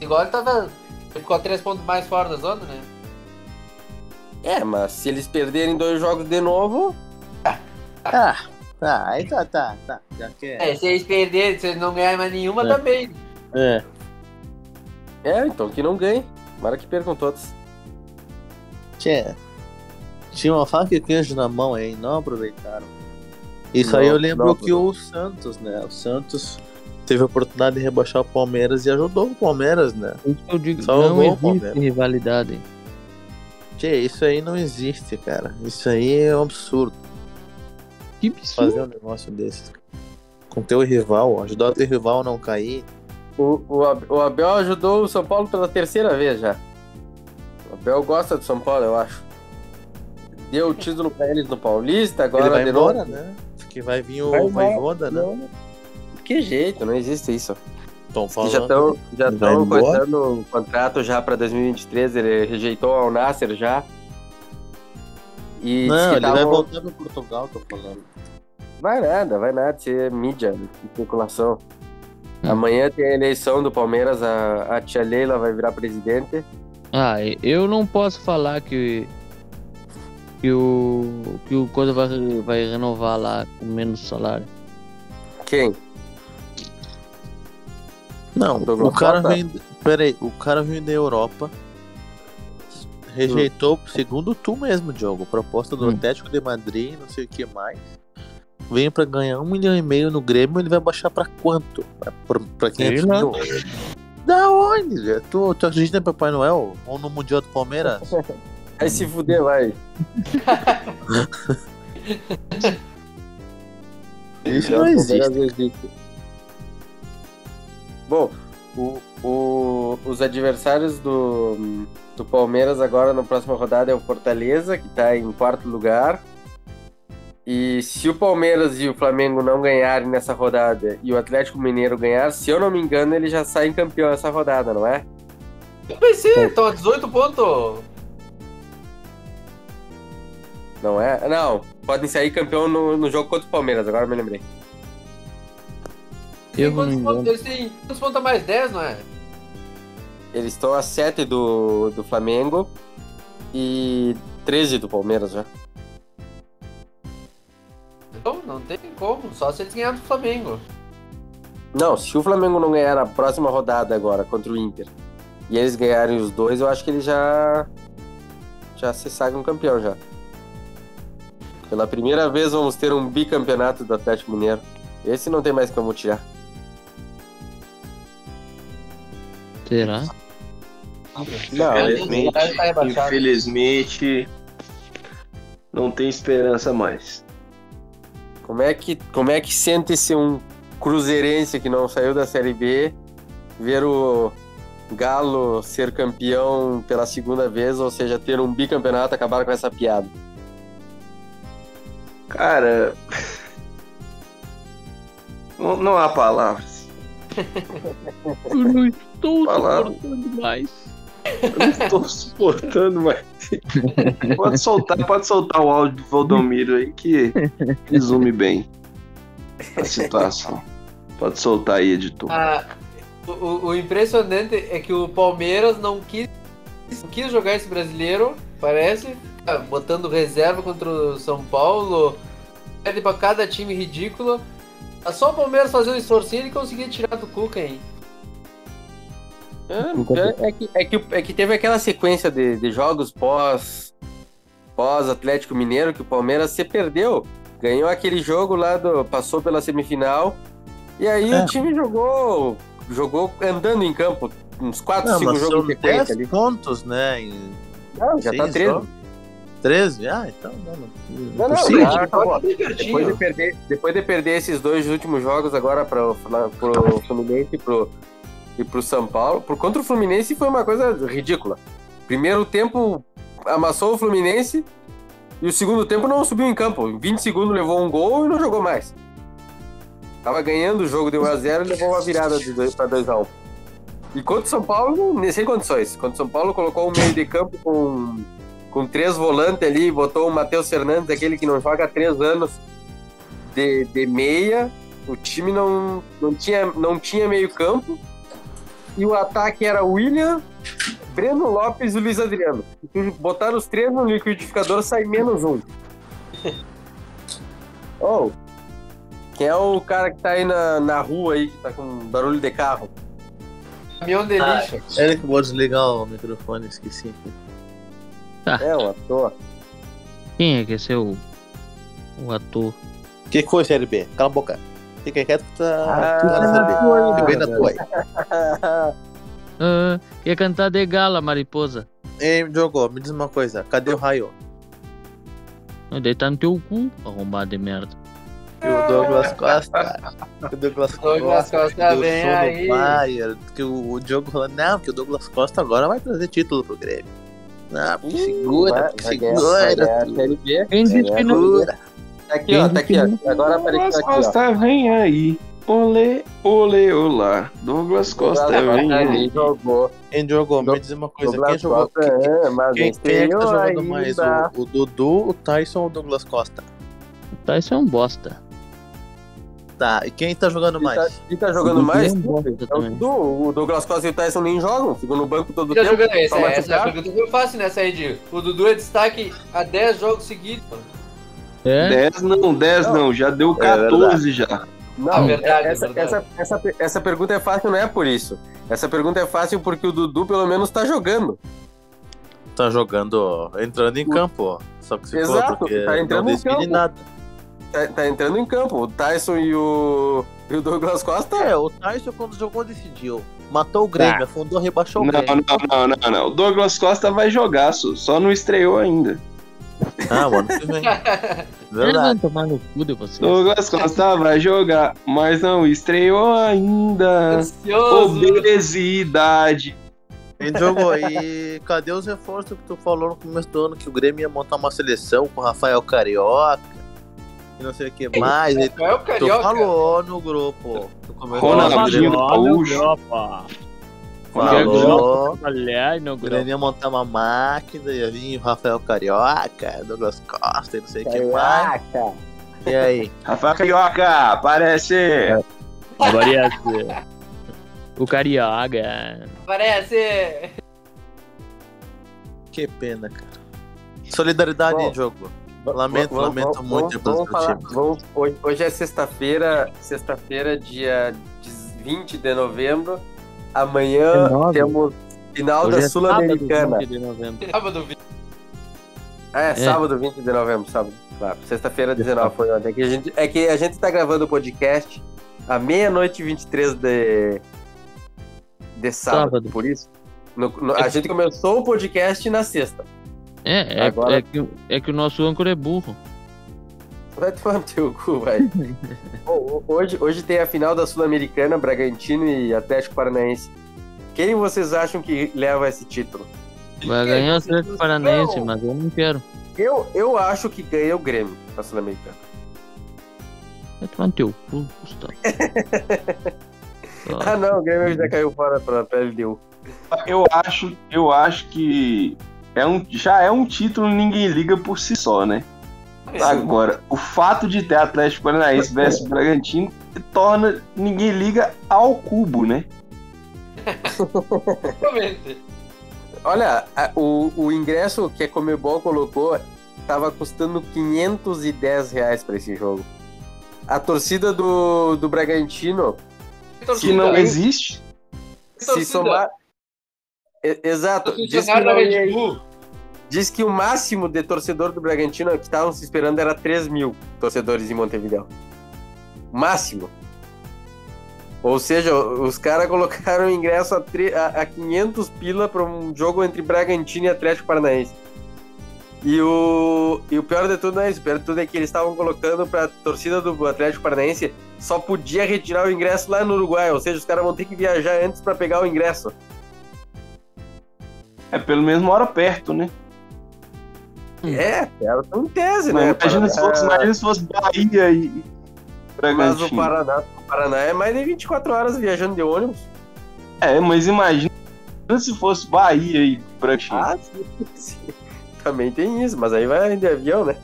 F: Igual ele tava. Ele ficou três pontos mais fora da zona, né?
B: É, mas se eles perderem dois jogos de novo,
E: Ah, tá, aí tá, tá, tá. Já que é.
F: É, se eles perderem, se eles não ganharem mais nenhuma,
E: É.
F: também.
E: É.
B: é, então que não ganhe. Tomara que percam todos.
E: Tinha, tinha uma faca e queijo na mão aí, não aproveitaram. Isso
B: Não,
E: aí eu lembro que o Santos, né? O Santos teve a oportunidade de rebaixar o Palmeiras e ajudou o Palmeiras, né?
C: Isso eu digo,
E: o
C: não existe rivalidade.
E: Tchê, isso aí não existe, cara. Isso aí é um absurdo.
C: Que absurdo.
E: Fazer um negócio desses. Com teu rival, ajudar o teu rival a não cair.
B: O, o, o Abel ajudou o São Paulo pela terceira vez já. O Abel gosta do São Paulo, eu acho. Deu o título pra eles no Paulista, agora
E: Ele vai embora,
B: novo.
E: né? Que vai vir o
B: Vai.
E: Voivoda, né?
B: Que jeito, não existe isso.
E: Estão falando.
B: já estão já
E: vai
B: tão o contrato já pra 2023, ele rejeitou ao Nasser já. E
E: Não, ele vai
B: tavam-
E: voltar pro Portugal, tô falando.
B: Vai nada, vai nada, isso é mídia, especulação.
C: Hum.
B: Amanhã tem a eleição do Palmeiras, a, a tia Leila vai virar presidente.
C: Ah, eu não posso falar que que o que o coisa vai, vai renovar lá com menos salário.
B: Quem?
E: Não, o cara vem. Peraí, o cara vem da Europa. Rejeitou, segundo tu mesmo, Diogo, proposta do
C: Hum.
E: Atlético de Madrid, não sei o que mais. Vem pra ganhar um milhão e meio no Grêmio, ele vai baixar pra quanto? Pra, pra, pra quem
C: Sei lá.
E: Da onde? Tu, tu acredita em Papai Noel? Ou no Mundial do Palmeiras?
B: Vai se fuder, vai.
E: Isso
B: Não,
E: existe.
B: Bom, o, o- os adversários do, do Palmeiras agora na próxima rodada é o Fortaleza, que está em quarto lugar. E se o Palmeiras e o Flamengo não ganharem nessa rodada e o Atlético Mineiro ganhar, se eu não me engano, ele já sai campeão essa rodada, não é?
F: Vai ser, estão a 18 pontos.
B: Não é? Não, podem sair campeão no, no jogo contra o Palmeiras, agora eu me lembrei.
C: Eu não me
F: pontos? Eles têm quantos pontos a mais? 10, não é?
B: Eles estão a 7 do, do Flamengo e 13 do Palmeiras já.
F: Então, não tem como. Só se eles ganharem do Flamengo.
B: Não, se o Flamengo não ganhar a próxima rodada agora contra o Inter e eles ganharem os dois, eu acho que eles já já se sagam campeão já. Pela primeira vez vamos ter um bicampeonato do Atlético Mineiro. Esse não tem mais como tirar.
C: Será?
B: Não,
D: Infelizmente,
F: Tá
D: infelizmente, não tem esperança mais.
B: como é que como é que sente-se um cruzeirense que não saiu da Série B ver o Galo ser campeão pela segunda vez, ou seja, ter um bicampeonato, acabaram com essa piada?
D: Cara. Não, não há palavras.
C: Eu não estou
D: Palavra.
C: suportando mais.
D: Eu não estou suportando mais. Pode soltar, pode soltar o áudio do Valdomiro aí que resume bem a situação. Pode soltar aí, editor.
F: Ah, o- o, impressionante é que o Palmeiras não quis, não quis jogar esse brasileiro, parece. Ah, Botando reserva contra o São Paulo. Pede pra cada time ridículo. É Só o Palmeiras fazer um esforcinho e conseguir tirar do Cuca, hein?
B: É, é que, é, que, é que teve aquela sequência de, de jogos pós, pós Atlético Mineiro que o Palmeiras se perdeu. Ganhou aquele jogo lá, do, passou pela semifinal. E aí
E: É.
B: o time jogou jogou andando em campo. Uns 4,
E: Não,
B: 5
E: mas
B: jogos
E: são
B: de sequência
E: 10
B: ali.
E: pontos, né? Em
B: Não, já tá
E: seis
B: 13.
E: Jogos. 13? Ah, então não. Não,
B: Não, não, acabou.
F: Bem
B: Depois de, perder, depois de perder esses dois últimos jogos agora para pro Fluminense e pro, e pro São Paulo, por contra o Fluminense foi uma coisa ridícula. Primeiro tempo amassou o Fluminense e o segundo tempo não subiu em campo. Em 20 segundos levou um gol e não jogou mais. Tava ganhando o jogo de 1x0 e levou uma virada de 2 para 2x1. E contra o São Paulo, nem sem condições. Contra o São Paulo colocou um meio de campo com, com três volantes ali, botou o Matheus Fernandes, aquele que não joga há três anos, de, de meia. O time não, não, tinha, não tinha meio campo. E o ataque era William, Breno Lopes e Luiz Adriano. Botar os três no liquidificador, sai menos um. Oh, quem é o cara que tá aí na, na rua aí, que tá com barulho de carro?
F: Caminhão de
B: Ah,
F: lixo.
E: Ele que vou desligar o microfone, esqueci.
B: É, um ator.
C: Quem é que é seu o ator?
E: O que que foi, Série B? Cala a boca. Fica quieto que tá
B: Ah,
E: bem na tua aí.
C: Ah, ia cantar de gala, mariposa.
E: Ei, Diogo, me diz uma coisa. Cadê o Raio?
C: Daí tá no teu cu, arrombado de merda.
E: E o Douglas Costa. o Douglas
F: Douglas Costa vem aí.
E: Bayer, que o, o Diogo falando, não, que o Douglas Costa agora vai trazer título pro Grêmio. Não, porque segura,
B: Vai-
E: porque
B: vai vai
E: segura. tu,
B: Série B.
C: Quem disse que não?
E: Segura.
B: Tá aqui, ó, tá aqui, ó. Agora apareceu
D: Douglas
B: aqui, ó.
D: Costa vem aí. Olê, olê, olá. Douglas Costa vem aí.
B: jogou.
E: Quem jogou? Me diz uma coisa, quem
B: Douglas
E: jogou?
B: Costa,
E: Quem,
B: é, mas
E: quem, quem é que tá jogando mais?
B: ainda.
E: O, o Dudu, o Tyson ou o Douglas Costa?
C: Tá, isso é um bosta.
E: Tá, e quem tá jogando
B: Quem tá,
E: mais?
B: quem tá jogando
C: O
B: mais?
C: Dudu é
B: É o. Dudu. O Douglas Costa e o Tyson nem jogam, ficam no banco todo o
F: Tá
B: tempo.
F: jogando esse, é, essa é a pergunta foi fácil nessa aí, Dio. O Dudu é destaque há 10 jogos seguidos.
C: É?
D: 10 não, 10 não, já deu 14 já.
B: Não,
F: Ah, verdade,
B: essa,
F: verdade.
B: Essa, essa, essa pergunta é fácil, não é por isso. Essa pergunta é fácil porque o Dudu pelo menos tá jogando.
E: Tá jogando, ó, entrando em campo, ó. Só que se for
B: Exato,
E: porque
B: tá entrando
E: não decide
B: campo.
E: nada.
B: Tá, tá entrando em campo. O Tyson e o, e o Douglas Costa.
E: É, o Tyson quando jogou decidiu. Matou o Grêmio, afundou, rebaixou
D: Não,
E: o Grêmio.
D: não, não, não, não. O Douglas Costa vai jogar, só só não estreou ainda.
E: Ah, mano, Verdade.
C: tomar no cu de vocês.
D: Douglas Costa vai jogar, mas não estreou ainda.
F: Ansioso.
D: Obesidade.
E: Quem jogou? E cadê os reforços que tu falou no começo do ano que o Grêmio ia montar uma seleção com o Rafael Carioca não sei o que mais? E
F: Qual é o
E: tu
F: carioca?
E: falou no grupo.
D: Ronaldinho Gaúcho.
E: falou.
C: No
E: O Grêmio ia montar uma máquina, ia vir o Rafael Carioca, Douglas Costa e não sei o que mais.
B: Caraca.
E: E aí?
D: Rafael Carioca, aparece.
C: Aparece. O Carioca.
F: Parece.
E: Que pena, cara. Solidariedade
B: Bom,
E: jogo. Lamento,
B: Vamos-
E: lamento
B: vamos-
E: muito
B: vamos- falar- vamos- hoje, hoje é sexta-feira, sexta-feira, dia 20 de novembro. Amanhã
C: 19.
B: temos final
C: Hoje
B: da
C: é
B: Sul-Americana.
C: sábado, 20 de novembro.
F: Sábado, vi-
B: É, sábado 20 de novembro, sábado. Claro, sexta-feira 19 foi ontem. É que, a gente, é que a gente tá gravando o podcast à meia-noite e 23 de, de sábado.
C: Sábado.
B: Por isso, no- no- a gente começou o podcast na sexta.
C: É, é,
B: Agora-
C: é, que, é que o nosso âncora é burro.
B: Vai tomar no teu cu, vai. Bom, hoje, hoje tem a final da Sul-Americana, Bragantino e Atlético Paranaense. Quem vocês acham que leva esse título?
C: Vai ganhar o Atlético Paranaense, mas eu não quero.
B: Eu, eu acho que ganha o Grêmio da Sul-Americana.
C: Vai tomar no teu cu, Gustavo.
B: Ah, não, o Grêmio já caiu fora pra, pra LDU.
D: Eu acho, eu acho que é um, já é um título ninguém liga por si só, né? Agora, o fato de ter Atlético Paranaense versus Bragantino torna ninguém liga ao cubo, né?
F: Exatamente.
B: Olha, a- o, o ingresso que a Comebol colocou tava custando 510 reais pra esse jogo. A torcida do, do Bragantino,
D: Que não existe.
B: se
F: torcida?
B: somar. Exato, diz que, não ia-. Diz que o máximo de torcedor do Bragantino que estavam se esperando era 3 mil torcedores em Montevideo. Máximo. Ou seja, os caras colocaram ingresso a, a, a 500 pila para um jogo entre Bragantino e Atlético Paranaense. E o, e o pior de tudo não é isso. O pior de tudo é que eles estavam colocando para a torcida do Atlético Paranaense só podia retirar o ingresso lá no Uruguai. Ou seja, os caras vão ter que viajar antes para pegar o ingresso.
D: É pelo menos mora perto, né?
B: É, era em tese,
D: Mas
B: né?
D: imagina, se fosse,
B: Ah,
D: imagina se fosse Bahia e
B: Mas o
D: Bragantino.
B: Paraná, o Paraná é mais de 24 horas viajando de ônibus.
D: É, mas imagina se fosse Bahia e Bragantino.
B: Ah, sim, sim. Também tem isso, mas aí vai de avião, né?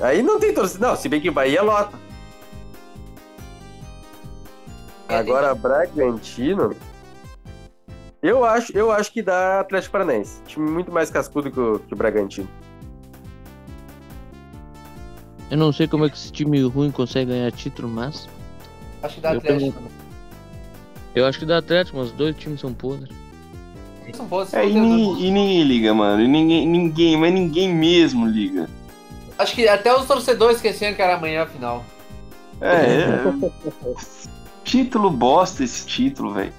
B: Aí não tem torcida. Não, se bem que Bahia lota. Agora, Bragantino. Eu acho, eu acho que dá Atlético Paranaense. Time muito mais cascudo que o, que o Bragantino.
C: Eu não sei como é que esse time ruim consegue ganhar título, mas
F: Acho que dá
C: Eu
F: Atlético.
C: eu acho que dá Atlético, mas os dois times são podres.
F: São bons,
D: É, e, ninguém, e ninguém liga, mano. E ninguém, ninguém, mas ninguém mesmo liga.
F: Acho que até os torcedores esqueciam que era amanhã a final.
D: É, é. título bosta esse título, velho.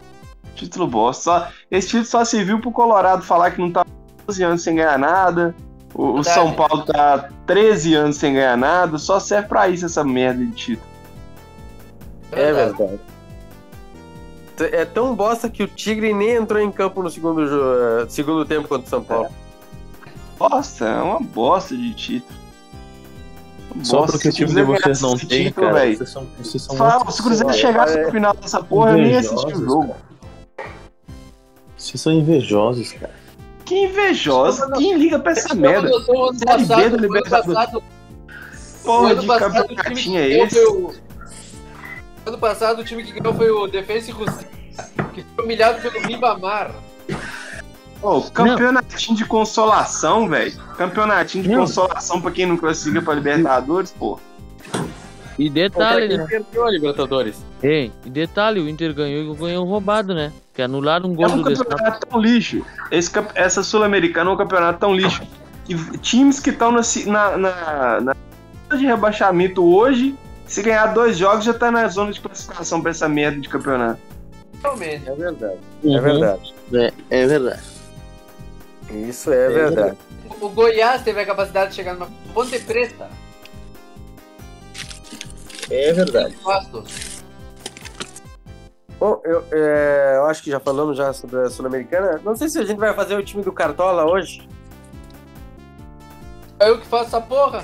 D: Título bosta. Só, esse título só serviu pro Colorado falar que não tá 12 anos sem ganhar nada. O,
F: Verdade.
D: São Paulo tá 13 anos sem ganhar nada. Só serve pra isso essa merda de título.
B: É verdade. É tão bosta que o Tigre nem entrou em campo no segundo, jo- eh, segundo tempo contra o São Paulo.
D: Bosta, é uma bosta de título.
E: Só
D: Bosta.
E: porque o time de vocês não tem,
D: título,
E: cara.
D: velho,
E: Vocês são, vocês são
D: Fala, se o Cruzeiro chegasse
B: é-
D: no final dessa porra, eu nem ia assistir o jogo.
E: cara. Vocês são invejosos, cara.
D: Que invejosa. Quem liga pra essa merda? Série B do Libertadores. Porra de campeonatinho é esse?
F: o- Ano passado o time que ganhou foi o Defensa e Justiça, que foi humilhado pelo Ribamar.
D: Ô, campeonatinho de consolação, velho. Campeonatinho de
C: Não.
D: consolação pra quem não classifica pra Libertadores, pô.
C: E detalhe, né?
B: perdeu a Libertadores.
C: Ei, e detalhe, o Inter ganhou e ganhou roubado, né? Que anularam um
D: É
C: gol
D: um
C: do
D: campeonato tão lixo. Esse, essa Sul-Americana é um campeonato tão lixo. E times que estão na, na, na, de rebaixamento hoje, se ganhar dois jogos, já tá na zona de classificação pra essa merda de campeonato.
F: Realmente.
B: É verdade. É
E: Uhum.
B: verdade.
E: É, é verdade.
B: Isso é verdade.
F: O Goiás teve a capacidade de chegar numa Ponte Preta.
E: É verdade.
B: Bom, eu, é, eu acho que já falamos já sobre a Sul-Americana. Não sei se a gente vai fazer o time do Cartola hoje.
F: É eu que faço essa porra.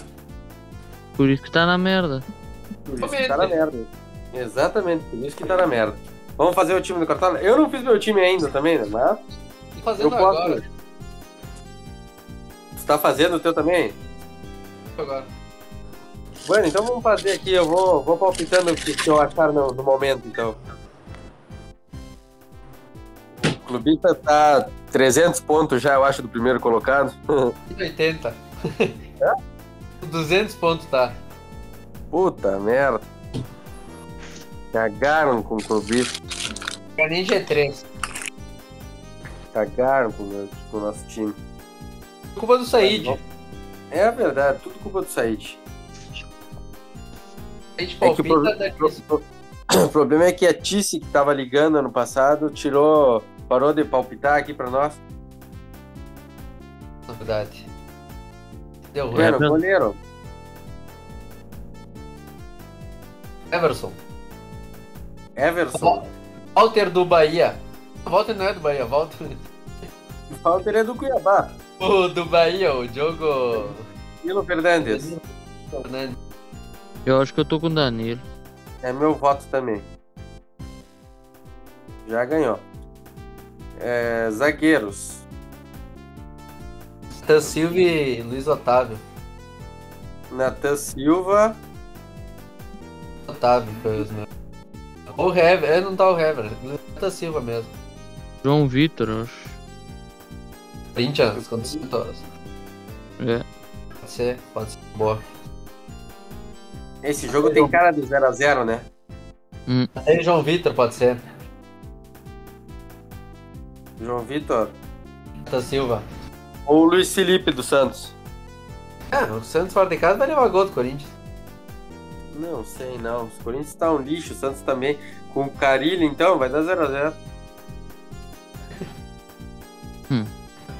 C: Por isso que tá na merda.
B: Por isso que tá na merda. Exatamente, por isso que tá na merda. Vamos fazer o time do Cartola? Eu não fiz meu time ainda também, né? Mas
F: Tô
B: eu
F: fazendo
B: posso.
F: agora.
B: Você tá fazendo o teu também?
F: agora.
B: Bueno, então vamos fazer aqui. Eu vou, vou palpitando o que, que eu achar no, no momento, então. O clubista tá 300 pontos já, eu acho, do primeiro colocado.
F: 80. 200 pontos, tá?
B: Puta merda. Cagaram com o clubista.
F: Pra nem G3.
B: Cagaram com, o- com o nosso time.
F: Culpa do Said.
B: É verdade, tudo culpa do Said.
F: A gente
B: É que o, pro-
F: daqui.
B: o problema é que a Tice, que tava ligando ano passado, tirou. Parou de palpitar aqui pra nós.
F: Verdade. Deu ruim.
C: É,
B: goleiro.
F: Everson.
B: Everson.
F: Walter do Bahia. Volta não é do Bahia, volta.
B: O Falter é do Cuiabá.
F: O do Bahia, o Diogo
B: Nilo Fernandes.
F: Fernandes.
C: Eu acho que eu tô com o Danilo.
B: É meu voto também. Já ganhou. É, zagueiros.
F: Natan Silva e Luiz Otávio.
B: Natan Silva.
F: Otávio foi os meus. Ou o Hever, é, não tá o Hever. Natan Silva mesmo.
C: João Vitor, eu acho.
F: Corinthians contra o Santos.
C: É.
F: Pode ser, pode ser. Boa.
B: Esse jogo tem cara de 0x0, né?
F: Aí João Vitor pode ser.
B: João Vitor.
F: Natan Silva.
B: Ou o Luiz Felipe do Santos.
F: Ah, o Santos fora de casa vai levar gol do Corinthians.
B: Não sei não. Os Corinthians tá um lixo, o Santos também. Com o Carilho, então, vai dar 0x0.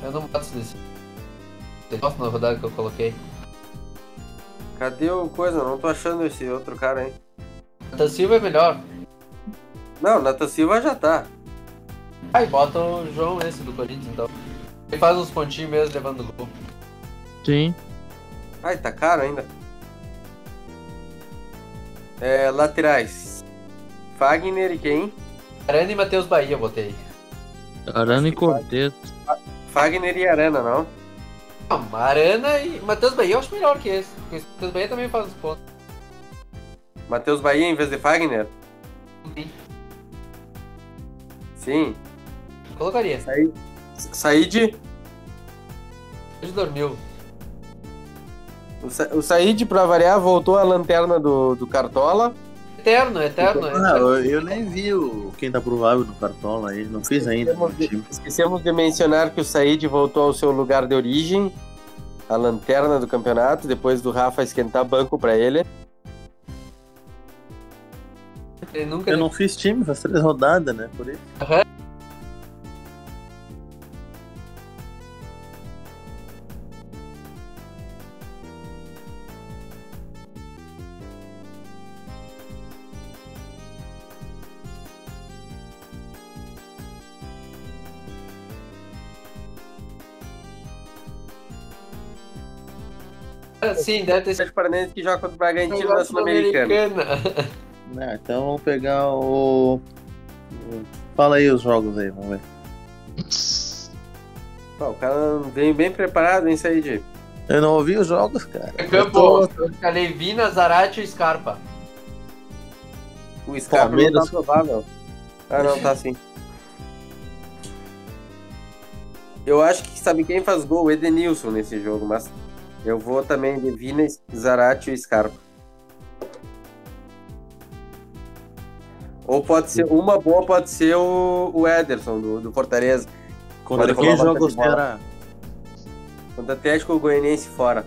F: Eu não boto isso nesse. Gosto na rodada que eu coloquei.
B: Cadê o coisa? Não tô achando esse outro cara, hein?
F: Natan Silva é melhor.
B: Não, Natan Silva já tá.
F: Aí bota o João esse do Corinthians então. Ele faz uns pontinhos mesmo levando gol.
C: Sim.
B: Ai, tá caro ainda. É, laterais. Fagner e quem?
F: Arana e Matheus Bahia eu botei.
C: Arana e Cortez.
B: Fagner e Arana, não?
F: Não, Arana e Matheus Bahia eu acho melhor que esse. Porque Matheus Bahia também faz uns pontos.
B: Matheus Bahia em vez de Fagner?
F: Sim.
B: Sim.
F: Colocaria.
B: Said.
F: Hoje dormiu.
B: O, Sa o Said, pra variar, voltou à lanterna do, do Cartola.
F: Eterno, eterno.
E: Ah,
F: eterno.
E: eu, eu nem vi o, quem tá provável no Cartola aí, não fiz ainda.
B: de, esquecemos de mencionar que o Said voltou ao seu lugar de origem, a lanterna do campeonato, depois do Rafa esquentar banco pra ele.
F: Ele nunca.
E: Eu não fiz time, faz três rodadas, né? Por isso.
F: Sim, deve ter sido
B: Paranense que joga contra o Bragantino na Sul-Americana.
E: Ah, então vamos pegar o. Fala aí os jogos aí, vamos ver.
B: Pô, o cara vem bem preparado, hein, Said?
E: Eu não ouvi os jogos, cara. Eu
F: Campo,
E: tô-
F: Calevina, Zarate e Scarpa.
B: O Scarpa não
E: Palmeiras.
B: tá provável. Ah, não, tá sim. Eu acho que sabe quem faz gol? O Edenilson nesse jogo, mas eu vou também de Vina, Zarate e Scarpa. Ou pode ser, uma boa pode ser o, o Ederson, do, do Fortaleza.
E: Contra
B: Pode
E: quem joga o. Ceará?
B: Contra o Atlético Goianiense fora.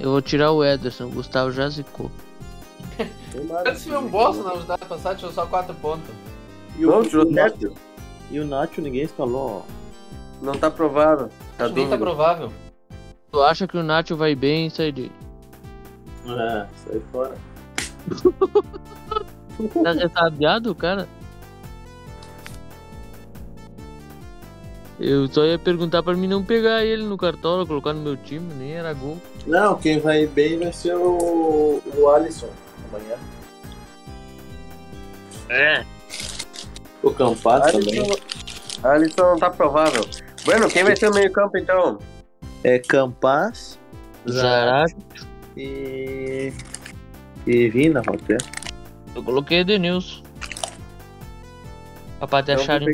C: Eu vou tirar o Ederson, o Gustavo já zicou.
F: Antes foi um bosta na rodada passada, tirou só 4 pontos.
E: E
B: Não,
E: o,
B: tirou
E: e o
B: sete.
E: Nacho? E o Nacho ninguém escalou.
B: Não tá provável. Tá
F: que nem tá provável.
C: Tu acha que o Nacho vai bem, Said?
E: É, sai fora.
C: Tá ressabiado, cara? Eu só ia perguntar pra mim não pegar ele no cartola, colocar no meu time, nem era gol.
E: Não, quem vai bem vai ser o, o Alisson amanhã.
C: É.
E: O Campas também.
B: Alisson, Alisson não tá provável. Bueno, quem vai ser o meio campo então?
E: É Campas,
C: Zarate.
E: e. E Vina, ser.
C: Eu coloquei Edenilson. Pra te
B: Então,
C: achar
B: vou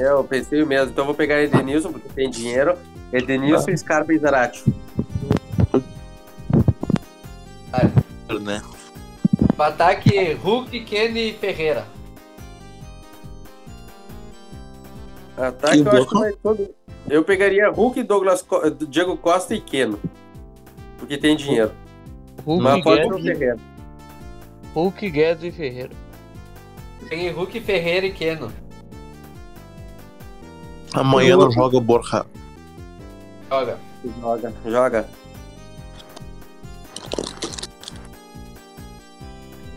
B: É, eu pensei mesmo. Então eu vou pegar Edenilson, porque tem dinheiro. Edenilson, Scarpa e Zarate.
E: Né?
F: Ataque Hulk, Kenny e Ferreira.
B: Ataque,
E: E
B: eu acho que todo. Eu pegaria Hulk, Douglas, Co- Diego Costa e Keno. Porque tem dinheiro.
C: Hulk,
B: Mas pode ser o
C: Guedes,
B: Ferreira.
C: Hulk, Guedes e Ferreira.
F: Peguei Hulk, Ferreira e Keno.
E: Amanhã não joga o Borja.
F: Joga.
B: Joga. Joga.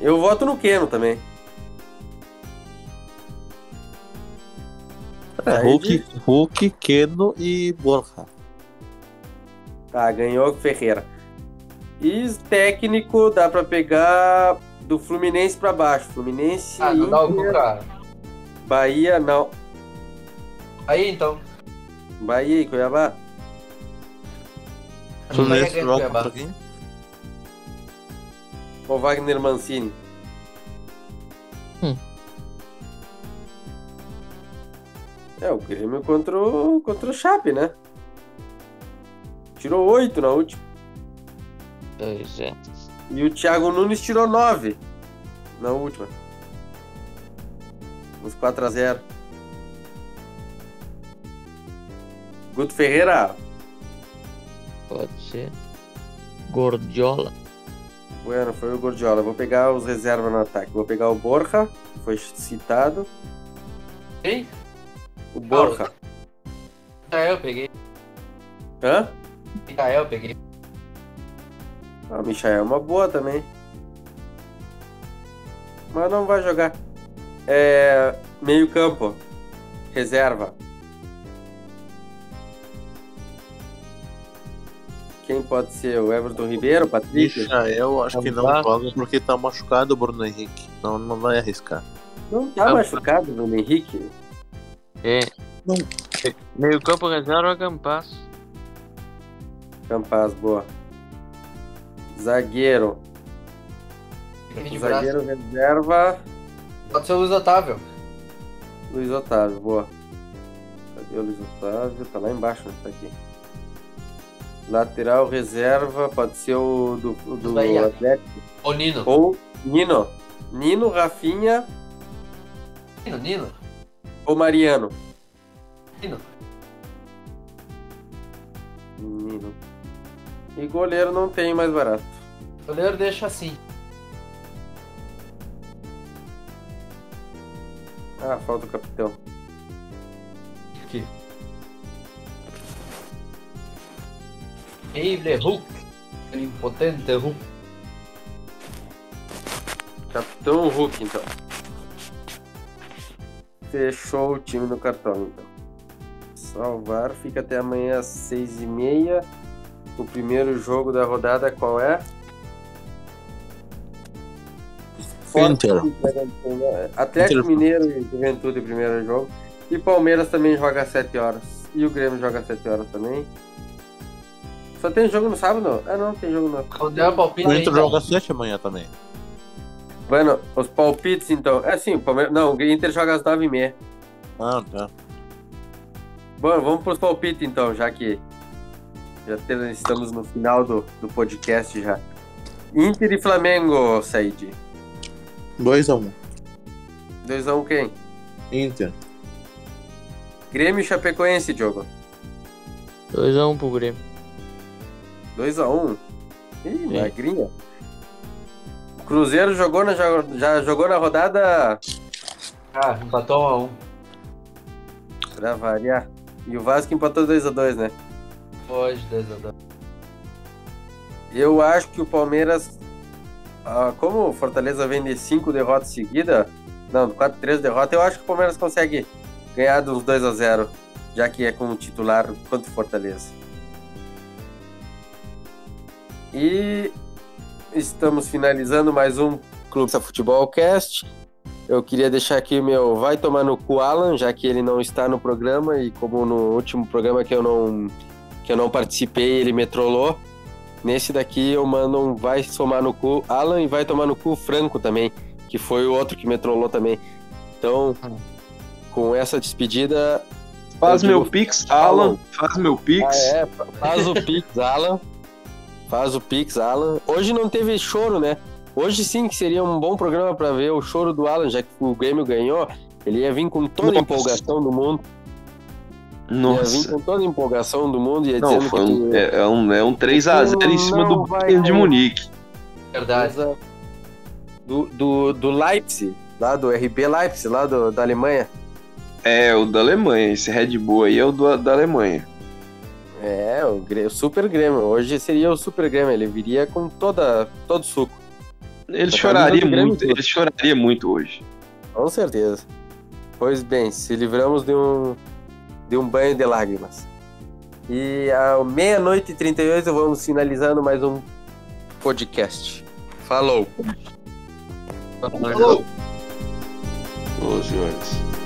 B: Eu voto no Keno também.
E: É, Hulk, Hulk, Keno e Borja.
B: Tá, ganhou o Ferreira. E técnico dá pra pegar do Fluminense pra baixo. Fluminense,
F: Ah, não dá o cara.
B: Bahia, não.
F: Aí então.
B: Bahia e Cuiabá.
E: Fluminense joga
F: Cuiabá.
E: contra quem?
B: Ou Wagner Mancini. É, o Grêmio contra o, contra o Chape, né? Tirou oito na última.
C: Pois é.
B: E o Thiago Nunes tirou nove na última. Uns 4x0. Guto Ferreira,
C: Pode ser. Gordiola.
B: Bueno, foi o Gordiola. Vou pegar os reservas no ataque. Vou pegar o Borja, que foi citado.
F: Quem?
B: O Borja.
F: Michael eu peguei.
B: Hã?
F: Michael eu peguei.
B: Ah, o Michael é uma boa também. Mas não vai jogar. É. Meio campo. Reserva. Quem pode ser? O Everton Ribeiro, o Patrick?
E: Michael, acho que não joga porque tá machucado o Bruno Henrique. Não, não vai arriscar.
B: Não tá machucado, Bruno Henrique.
C: É.
E: Não.
C: Meio campo reserva Campas.
B: Campaz, boa. Zagueiro.
F: Peguei de braço.
B: Zagueiro reserva.
F: Pode ser o Luiz Otávio.
B: Luiz Otávio, boa. Cadê o Luiz Otávio? Tá lá embaixo, né? Tá aqui. Lateral reserva, pode ser o do, o do. Atlético.
F: O Nino.
B: Ou Nino. Nino, Rafinha
F: Nino, Nino.
B: Ou Mariano.
F: Nino.
B: Nino. E goleiro não tem mais barato.
F: Goleiro deixa assim.
B: Ah, falta o capitão.
F: Aqui. Eible Hulk. Impotente Hulk.
B: Capitão Hulk, então. Fechou o time no cartão, então. Salvar, fica até amanhã às seis e meia. O primeiro jogo da rodada qual é?
E: Inter.
B: Atlético
E: Inter.
B: Mineiro e Juventude, primeiro jogo. E Palmeiras também joga às 7 horas. E o Grêmio joga às 7 horas também. Só tem jogo no sábado? Ah, não, tem jogo no.
F: Quando der o palpite
E: O
F: aí,
E: Inter
F: então.
E: joga 7 amanhã também.
B: Bueno, os palpites então. É assim, o Palmeiras. Não, o Inter joga às 9h30.
E: Ah, tá.
B: Bom, vamos pros palpites então, já que já estamos no final do, do podcast já. Inter e Flamengo, Said.
E: 2x1.
B: 2x1 quem?
E: Inter.
B: Grêmio e Chapecoense, Diogo.
C: 2x1 pro Grêmio.
B: 2x1. Ih,
C: É.
B: magrinha. O Cruzeiro jogou na, já, já jogou na rodada
F: Ah, empatou um a um.
B: pra variar. E o Vasco empatou 2x2, né?
F: Hoje, 10 a 2.
B: Eu acho que o Palmeiras, ah, como o Fortaleza vem de 5 derrotas seguidas, não, 4, 3 derrotas, eu acho que o Palmeiras consegue ganhar dos 2 a 0 já que é como titular contra o Fortaleza. E estamos finalizando mais um Clube da Futebol Cast. Eu queria deixar aqui o meu vai tomar no cu Alan, já que ele não está no programa e como no último programa que eu não que eu não participei, ele me trollou. Nesse daqui eu mando um vai tomar no cu Alan e vai tomar no cu Franco também, que foi o outro que me trollou também. Então, com essa despedida,
D: Faz
B: Eu
D: meu
B: digo-
D: pix, Alan. Faz meu pix.
B: ah, é, faz o Pix, Alan. Faz o Pix, Alan. Hoje não teve choro, né? Hoje sim que seria um bom programa para ver o choro do Alan, já que o Grêmio ganhou. Ele ia vir com toda a
D: Nossa.
B: empolgação do mundo. Ia vir
D: Nossa.
B: com toda a empolgação do mundo e ia
D: Não, foi um,
B: que.
D: é, é um, é um 3x0 em cima do Bayern de. Munique.
F: Verdade.
B: Do, do, do Leipzig, lá do RB Leipzig, lá do, da Alemanha.
D: É, o da Alemanha. Esse Red Bull aí é o do- da Alemanha.
B: É, o, o, Super Grêmio. Hoje seria o Super Grêmio, ele viria com toda, todo suco.
D: Ele
B: tá
D: choraria muito, ele choraria muito hoje.
B: Com certeza. Pois bem, se livramos de um, de um banho de lágrimas. E à meia-noite e 38 vamos finalizando mais um podcast. Falou!
D: Falou! Falou, senhores.